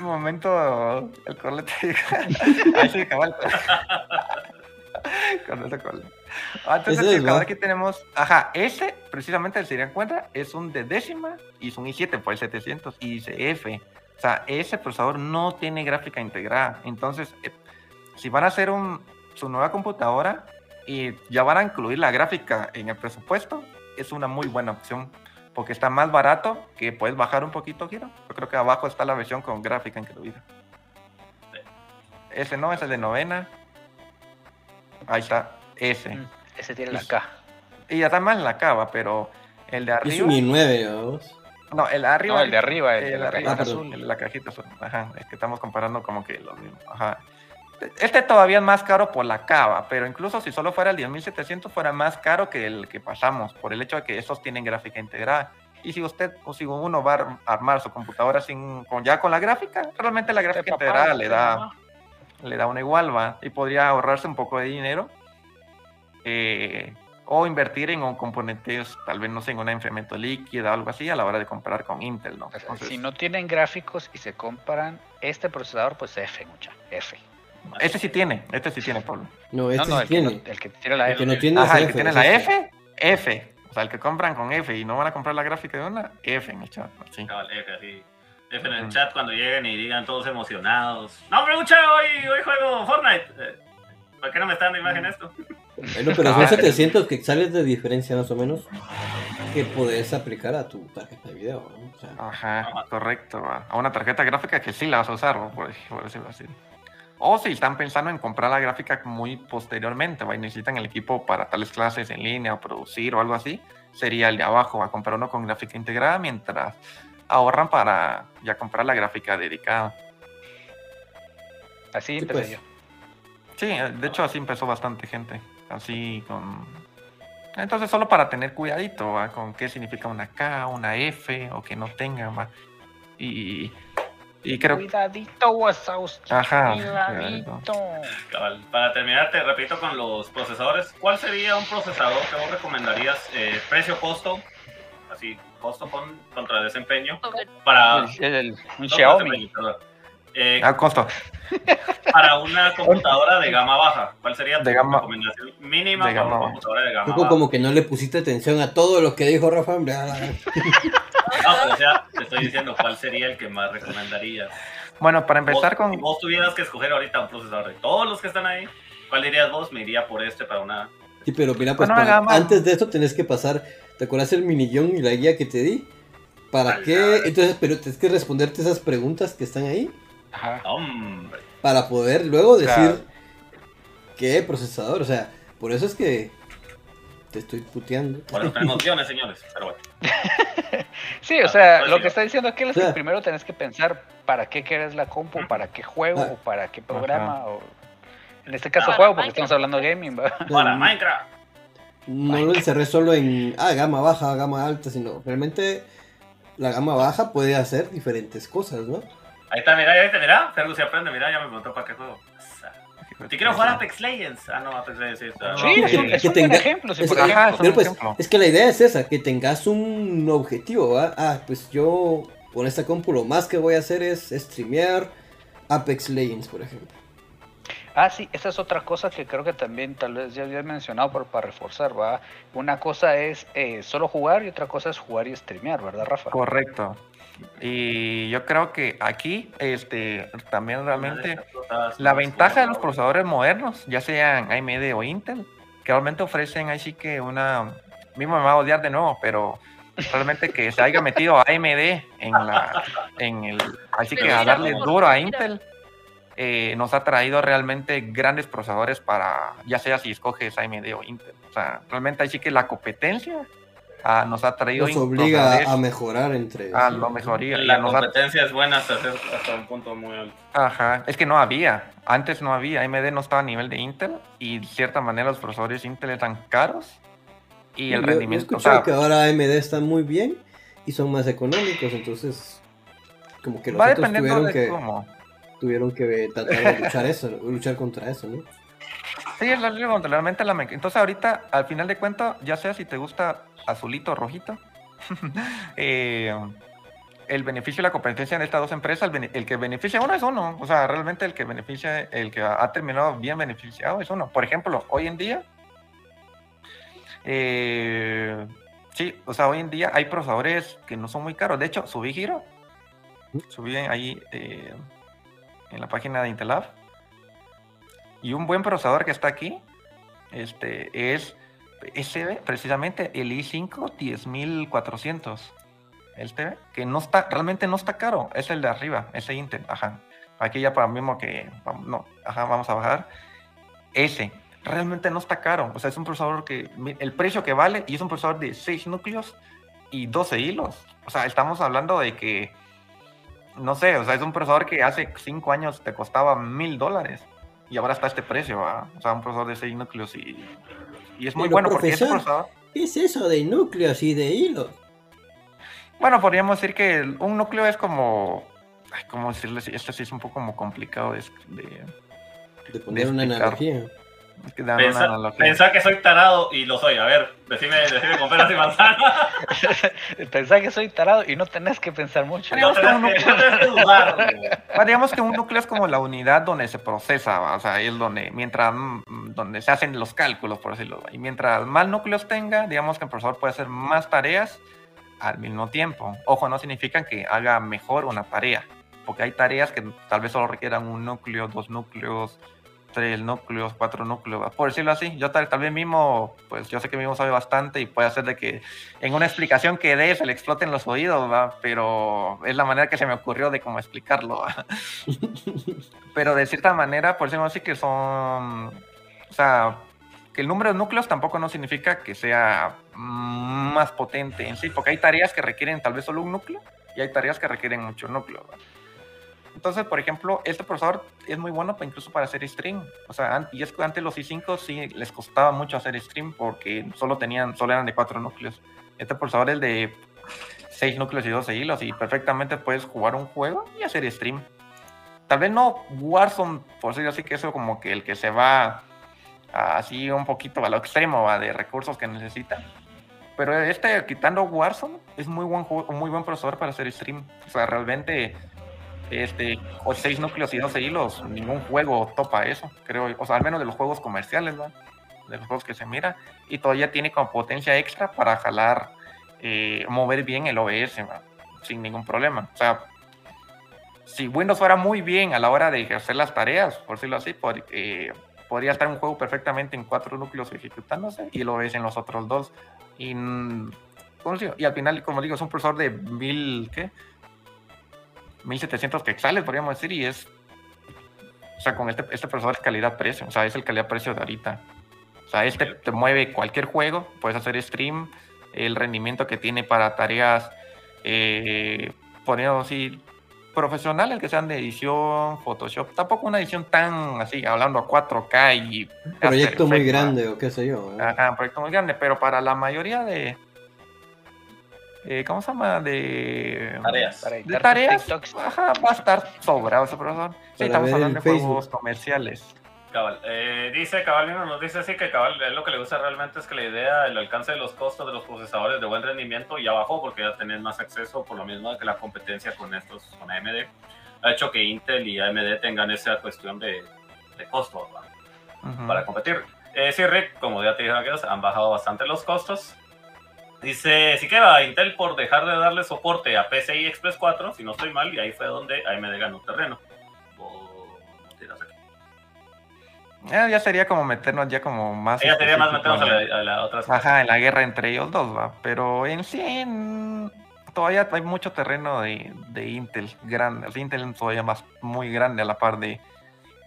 S5: Un momento, el corlete. Ahí sí, cabal. Con ese corlete. Ah, entonces, cabal,
S2: ¿va?
S5: aquí tenemos. Ajá, ese, precisamente, si se dan cuenta, es un de décima y es un i7 por el 700 y dice F. O sea, ese procesador no tiene gráfica integrada. Entonces, eh, si van a hacer un, su nueva computadora y ya van a incluir la gráfica en el presupuesto, es una muy buena opción. Porque está más barato, que puedes bajar un poquito, Giro. Yo creo que abajo está la versión con gráfica incluida. Ese no, ese es de novena. Ahí está, ese.
S4: Mm, Ese tiene la K.
S5: Y ya está más en la cava, pero el de
S2: Es
S5: arriba.
S2: un i9, vamos.
S5: No, el de arriba.
S4: No, el de arriba, el de
S5: el
S4: la
S5: arriba,
S2: cajita
S5: el
S2: azul.
S5: el de la cajita azul. Ajá, es que estamos comparando como que lo mismo. Ajá. Este todavía es más caro por la cava, pero incluso si solo fuera el 10700 fuera más caro que el que pasamos, por el hecho de que esos tienen gráfica integrada. Y si usted o si uno va a ar- armar su computadora sin, con, ya con la gráfica, realmente la gráfica
S4: papá,
S5: integrada le da,
S4: mamá.
S5: le da una igual, va, y podría ahorrarse un poco de dinero. eh, o invertir en un componente, tal vez no sé, en una enfriamiento líquida o algo así, a la hora de comprar con Intel, ¿no? Entonces,
S4: si no tienen gráficos y se compran este procesador, pues F, mucha. F.
S5: Este sí tiene, este sí tiene, Pablo.
S2: No, este
S4: no, no,
S2: sí
S4: el, que no-
S2: tiene.
S4: el que tiene la
S2: El
S4: F.
S2: que no tiene
S5: Ajá,
S2: es
S5: el que tiene
S2: es
S5: la. F, F. O sea, el que compran con F y no van a comprar la gráfica de una, F en el chat. Sí.
S3: F, así. F en el chat cuando lleguen y digan todos emocionados. No, hombre, mucha, hoy, hoy juego Fortnite. Eh, ¿Por qué no me está dando imagen esto?
S2: Bueno, pero son 700 quetzales de diferencia más o menos que puedes aplicar a tu tarjeta de video. ¿no? O sea,
S5: Ajá, correcto. A una tarjeta gráfica que sí la vas a usar, por decirlo así. O si están pensando en comprar la gráfica muy posteriormente, ¿va? y necesitan el equipo para tales clases en línea o producir o algo así, sería el de abajo, a comprar uno con gráfica integrada mientras ahorran para ya comprar la gráfica dedicada.
S4: Así
S2: Sí,
S4: empecé
S2: pues.
S4: yo.
S5: Sí, de hecho así empezó bastante gente. Así con... Entonces solo para tener cuidadito ¿va? con qué significa una K, una F o que no tenga. ¿va? Y, y creo que...
S4: Cuidadito, Wazowski.
S5: Ajá,
S4: Cuidadito.
S3: Cabal. Para terminar, te repito con los procesadores. ¿Cuál sería un procesador que vos recomendarías? eh, precio-costo, así, costo con, contra desempeño. Para,
S4: El- el- un
S3: no,
S4: Xiaomi.
S3: Eh,
S5: Al costo.
S3: para una computadora de gama baja, ¿cuál sería tu
S5: De gama-
S3: recomendación mínima
S5: de
S3: para una computadora de gama
S2: Poco
S3: baja?
S2: como que no le pusiste atención a todo lo que dijo Rafa. hombre.
S3: No, pero o sea, te estoy diciendo cuál sería el que más recomendarías.
S5: Bueno, para empezar
S3: Vos-
S5: con...
S3: Si vos tuvieras que escoger ahorita un procesador de todos los que están ahí, ¿cuál dirías vos? Me iría por este para una...
S2: Sí, pero mira, pues
S5: Bueno,
S2: para-
S5: gama-
S2: antes de esto tenés que pasar. ¿Te acuerdas el minillón y la guía que te di? ¿Para qué? Entonces, pero tienes que responderte esas preguntas que están ahí
S4: Ajá.
S3: Hombre.
S2: para poder luego decir
S4: Claro.
S2: qué procesador. O sea, por eso es que te estoy puteando.
S3: Eso tenemos guiones, señores. Pero bueno.
S4: Sí, o
S3: Ah,
S4: sea, lo que está diciendo aquí es
S2: O sea-
S4: que primero tenés que pensar para qué quieres la compu, para qué juego,
S2: Ah.
S4: o para qué programa, o en este caso
S6: Para
S4: juego, porque
S6: Minecraft.
S4: estamos hablando de gaming, ¿va?
S3: Para Minecraft.
S2: No lo encerré solo en ah, gama baja, gama alta, sino realmente la gama baja puede hacer diferentes cosas, ¿no?
S3: Ahí está, mira, ahí está, mira. Fergus se aprende, mira, ya me preguntó para qué juego. Te quiero jugar a Apex Legends. Ah, no, Apex Legends sí. está-
S4: Sí,
S2: que-
S4: es
S2: que
S4: un buen
S2: tenga-
S4: ejemplo. Si
S2: es-
S4: por
S2: ajá, Pero pues,
S5: ejemplo.
S2: es que la idea es esa, que tengas un objetivo, ¿va? Ah, pues yo con esta compu lo más que voy a hacer es streamear Apex Legends, por ejemplo.
S4: Ah, sí, esa es otra cosa que creo que también tal vez ya había mencionado pero para reforzar, ¿va? Una cosa es eh, solo jugar y otra cosa es jugar y streamear, ¿verdad, Rafa?
S5: Correcto. Y yo creo que aquí, este, también realmente la ventaja de los procesadores modernos, ya sean AMD o Intel, que realmente ofrecen ahí sí que una, mismo me va a odiar de nuevo, pero realmente que se haya metido AMD en la, en el, así que a darle duro a Intel, eh, nos ha traído realmente grandes procesadores para, ya sea si escoges AMD o Intel. O sea, realmente ahí sí que la competencia ah, nos ha traído
S2: Nos obliga a
S5: procesadores
S2: mejorar entre...
S5: a lo mejoría.
S3: La
S5: nos ha-
S3: competencia es buena hasta, hacer- hasta un punto muy alto.
S5: Ajá, es que no había, antes no había, AMD no estaba a nivel de Intel y de cierta manera los procesadores Intel eran caros y el
S2: Yo-
S5: rendimiento,
S2: Yo he
S5: o sea,
S2: que ahora AMD está muy bien y son más económicos, entonces como que los
S5: va
S2: otros tuvieron
S5: de
S2: que,
S5: cómo.
S2: tuvieron que tratar de luchar eso, luchar contra eso, ¿no?
S5: Sí, es la realmente la Entonces ahorita, al final de cuentas, ya sea si te gusta azulito o rojito, eh, el beneficio y la competencia en estas dos empresas, el, que beneficia a uno es uno. O sea, realmente el que beneficia, el que ha terminado bien beneficiado es uno. Por ejemplo, hoy en día, eh, sí, o sea, hoy en día hay procesadores que no son muy caros. De hecho, subí giro, subí ahí eh, en la página de Intelab. Y un buen procesador que está aquí este, es ese, precisamente el i5 10400. Este, que no está, realmente no está caro, es el de arriba, ese Intel, ajá. Aquí ya para mismo que, no, ajá, vamos a bajar. Ese, realmente no está caro, o sea, es un procesador que, el precio que vale, y es un procesador de 6 núcleos y 12 hilos. O sea, estamos hablando de que, no sé, o sea, es un procesador que hace 5 años te costaba mil dólares y ahora está a este precio, ¿va? O sea, un procesador de 6 núcleos y, y es muy
S2: Pero,
S5: bueno porque es un
S2: profesor,
S5: procesador.
S2: ¿Qué es eso de núcleos y de hilos?
S5: Bueno, podríamos decir que un núcleo es como. Ay, ¿Cómo decirle? Este sí es un poco como complicado de. de,
S2: De poner una
S5: de analogía.
S3: Pensá que soy tarado y lo soy. A ver, decime, decime con peras y manzanas.
S4: Pensá que soy tarado y no tenés que pensar mucho.
S3: No tenés que, no tenés que dudar. güey.
S5: Bueno, digamos que un núcleo es como la unidad donde se procesa, ¿va? o sea, es donde, mientras, mm, donde se hacen los cálculos, por decirlo. Y mientras más núcleos tenga, digamos que el procesador puede hacer más tareas al mismo tiempo. Ojo, no significa que haga mejor una tarea, porque hay tareas que tal vez solo requieran un núcleo, dos núcleos, tres núcleos, cuatro núcleos, por decirlo así. Yo tal, tal vez mismo, pues yo sé que mismo sabe bastante y puede hacer de que en una explicación que dé le exploten los oídos, ¿va? pero es la manera que se me ocurrió de cómo explicarlo. pero de cierta manera, por decirlo así, que son, o sea, que el número de núcleos tampoco no significa que sea más potente en sí, porque hay tareas que requieren tal vez solo un núcleo y hay tareas que requieren mucho núcleo. Entonces, por ejemplo, este procesador es muy bueno incluso para hacer stream. O sea, antes los i5 sí les costaba mucho hacer stream porque solo tenían, solo eran de cuatro núcleos. Este procesador es de 6 núcleos y 12 hilos y perfectamente puedes jugar un juego y hacer stream. Tal vez no Warzone, por decirlo así, que eso como que el que se va así un poquito a lo extremo ¿va? de recursos que necesita. Pero este, quitando Warzone, es muy buen muy buen procesador para hacer stream. O sea, realmente este, o 6 núcleos y 12 hilos, ningún juego topa eso, creo, o sea, al menos de los juegos comerciales, ¿no? De los juegos que se mira, y todavía tiene como potencia extra para jalar, eh, mover bien el OBS, ¿va? sin ningún problema. O sea, si Windows fuera muy bien a la hora de hacer las tareas, por decirlo así, eh, podría estar un juego perfectamente en cuatro núcleos ejecutándose y el OBS en los otros dos. Y, y al final, como digo, es un procesador de mil, ¿qué? 1700 quetzales, podríamos decir, y es. O sea, con este, este procesador es calidad-precio, o sea, es el calidad-precio de ahorita. O sea, este te mueve cualquier juego, puedes hacer stream, el rendimiento que tiene para tareas, eh, poniendo así, profesionales que sean de edición, Photoshop, tampoco una edición tan así, hablando a 4K y.
S2: Proyecto muy grande o qué sé yo. ¿eh?
S5: Ajá, un proyecto muy grande, pero para la mayoría de. Eh, ¿Cómo se llama? De.
S3: Tareas.
S4: Para
S5: De tareas, ajá, va a estar sobrado ese profesor. Sí, estamos hablando de
S2: Facebook.
S5: juegos comerciales.
S3: Cabal. Eh, dice Cabal, Nino nos dice así que Cabal, él lo que le gusta realmente es que la idea, el alcance de los costos de los procesadores de buen rendimiento ya bajó porque ya tenés más acceso por lo mismo de que la competencia con estos, con AMD, ha hecho que Intel y AMD tengan esa cuestión de, de costo ¿verdad?
S5: Ujú.
S3: para competir. Eh, sí, Rick, como ya te dije han bajado bastante los costos. Dice, sí que va Intel por dejar de darle soporte a PCI Express 4, si no estoy mal, y ahí fue donde AMD ganó terreno. O.
S5: Eh, ya sería como meternos ya como más.
S3: Ella sería más meternos a
S5: en
S3: la, a la otra
S5: Ajá, en la guerra entre ellos dos, va. Pero en sí, en- todavía hay mucho terreno de, de Intel grande. Sea, Intel es todavía más muy grande a la par de,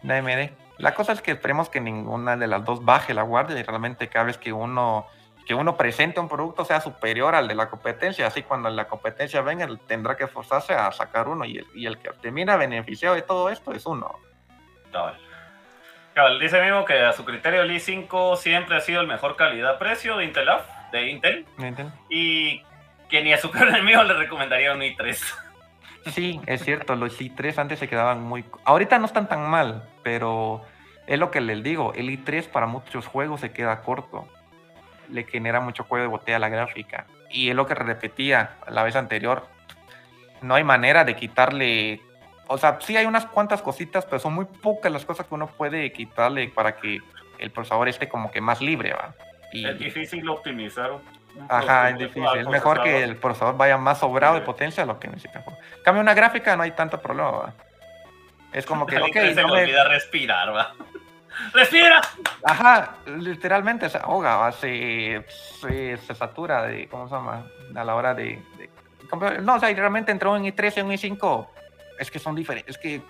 S5: de AMD. La cosa es que esperemos que ninguna de las dos baje la guardia y realmente cada vez que uno que uno presente un producto sea superior al de la competencia. Así cuando la competencia venga, tendrá que esforzarse a sacar uno y el, y el que termina beneficiado de todo esto es uno.
S3: Cabal. Cabal, dice mismo que a su criterio el i5 siempre ha sido el mejor calidad-precio de Intel, de Intel y que ni a su peor enemigo le recomendaría un i3.
S5: Sí, es cierto, los i3 antes se quedaban muy... Ahorita no están tan mal, pero es lo que les digo, el i3 para muchos juegos se queda corto. Le genera mucho juego de botella a la gráfica. Y es lo que repetía la vez anterior. No hay manera de quitarle... O sea, sí hay unas cuantas cositas, pero son muy pocas las cosas que uno puede quitarle para que el procesador esté como que más libre, ¿va? Y,
S3: Es difícil optimizar
S5: Ajá, es difícil. Es mejor que el procesador vaya más sobrado de
S3: Sí.
S5: potencia a lo que necesita. Cambia una gráfica, no hay tanto problema. ¿va? Es como que,
S3: Al
S5: ok,
S3: i3 se
S5: no me-
S3: olvida respirar, va. ¡Respira!
S5: ajá, literalmente se ahoga. Se, se, se satura de, ¿cómo se llama? A la hora de... de- no, o sea, realmente entre un i3 y un i5 es que son diferentes, es que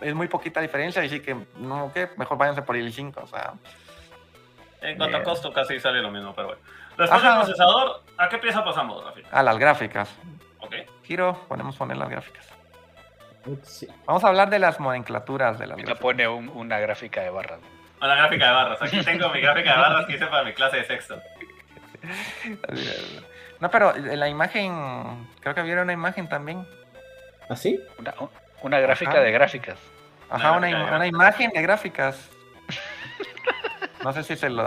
S5: es muy poquita diferencia, y sí que, no, que mejor váyanse por el i5, o sea,
S3: En cuanto a
S5: Bien.
S3: costo, casi sale lo mismo, pero bueno. Después
S5: Ajá.
S3: del procesador, ¿a qué pieza pasamos, Rafi?
S5: a las gráficas.
S3: Ok.
S5: Giro, ponemos poner las gráficas.
S2: Sí.
S5: Vamos a hablar de las nomenclaturas de las gráficas.
S4: pone un- una gráfica de barras.
S3: A la gráfica de barras. Aquí tengo mi gráfica de barras que hice para mi clase de sexto.
S5: No, pero en la imagen, creo que había una imagen también.
S2: ¿Así?
S4: Una, una gráfica
S5: Ajá.
S4: de gráficas.
S5: Ajá,
S3: Una
S5: una, una imagen de gráficas. No sé si se lo...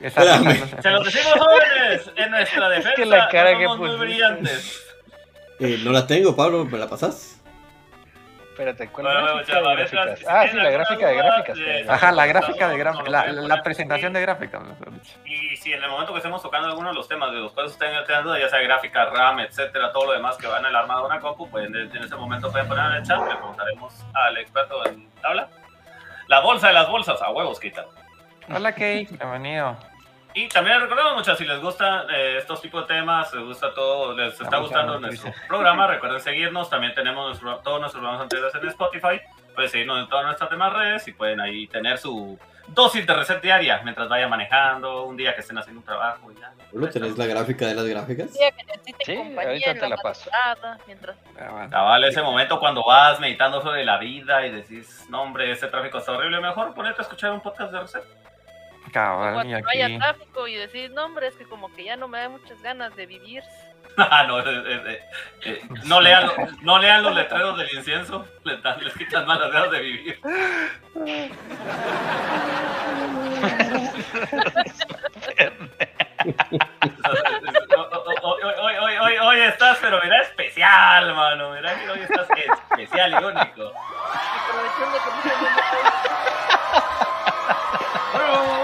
S5: Esa-
S3: Se los decimos jóvenes, en nuestra defensa
S4: que la cara
S3: no
S4: que
S3: muy brillantes.
S2: Eh, no la tengo, Pablo, ¿me la pasas?
S4: Espérate, ¿cuál
S3: Bueno, bueno,
S4: gráfica de
S3: chavales,
S4: gráficas?
S3: si
S4: Ah, sí, la gráfica de gráficas.
S5: Ajá, la gráfica de gráficas, la, la presentación de gráficas.
S3: Y si en el momento que estemos tocando alguno de los temas de los cuales ustedes tengan duda, ya sea gráfica, RAM, etcétera, todo lo demás que va en el armado de una compu, pueden en ese momento pueden poner en el chat, le preguntaremos al experto en tabla. La bolsa de las bolsas, a huevos quita.
S5: Hola, Kay, bienvenido.
S3: Y también les recordamos mucho, si les gustan eh, estos tipos de temas, les gusta todo, les está
S5: Vamos
S3: gustando nuestro programa, recuerden seguirnos, también tenemos nuestro- todos nuestros programas anteriores en Spotify, pueden seguirnos en todas nuestras demás redes y pueden ahí tener su dosis de reset diaria mientras vayan manejando, un día que estén haciendo un trabajo y ya.
S2: ¿No tenés la gráfica de las gráficas?
S4: Sí, ahorita te la paso.
S6: mientras
S5: Ah, bueno.
S3: Cabal, ese momento cuando vas meditando sobre la vida y decís, no hombre, ese tráfico está horrible, mejor ponerte a escuchar un podcast de reset.
S5: Cabal,
S6: cuando haya
S5: aquí.
S6: tráfico y decir, no hombre, es que como que ya no me da muchas ganas de vivir.
S3: Ah, no, eh, eh, eh, eh, no, lean, no lean los letreros del incienso, les, quitan más las ganas de vivir. Hoy, hoy, hoy, hoy, hoy estás, pero mira, especial, mano. Mira que hoy estás especial y único.
S6: Aprovechando que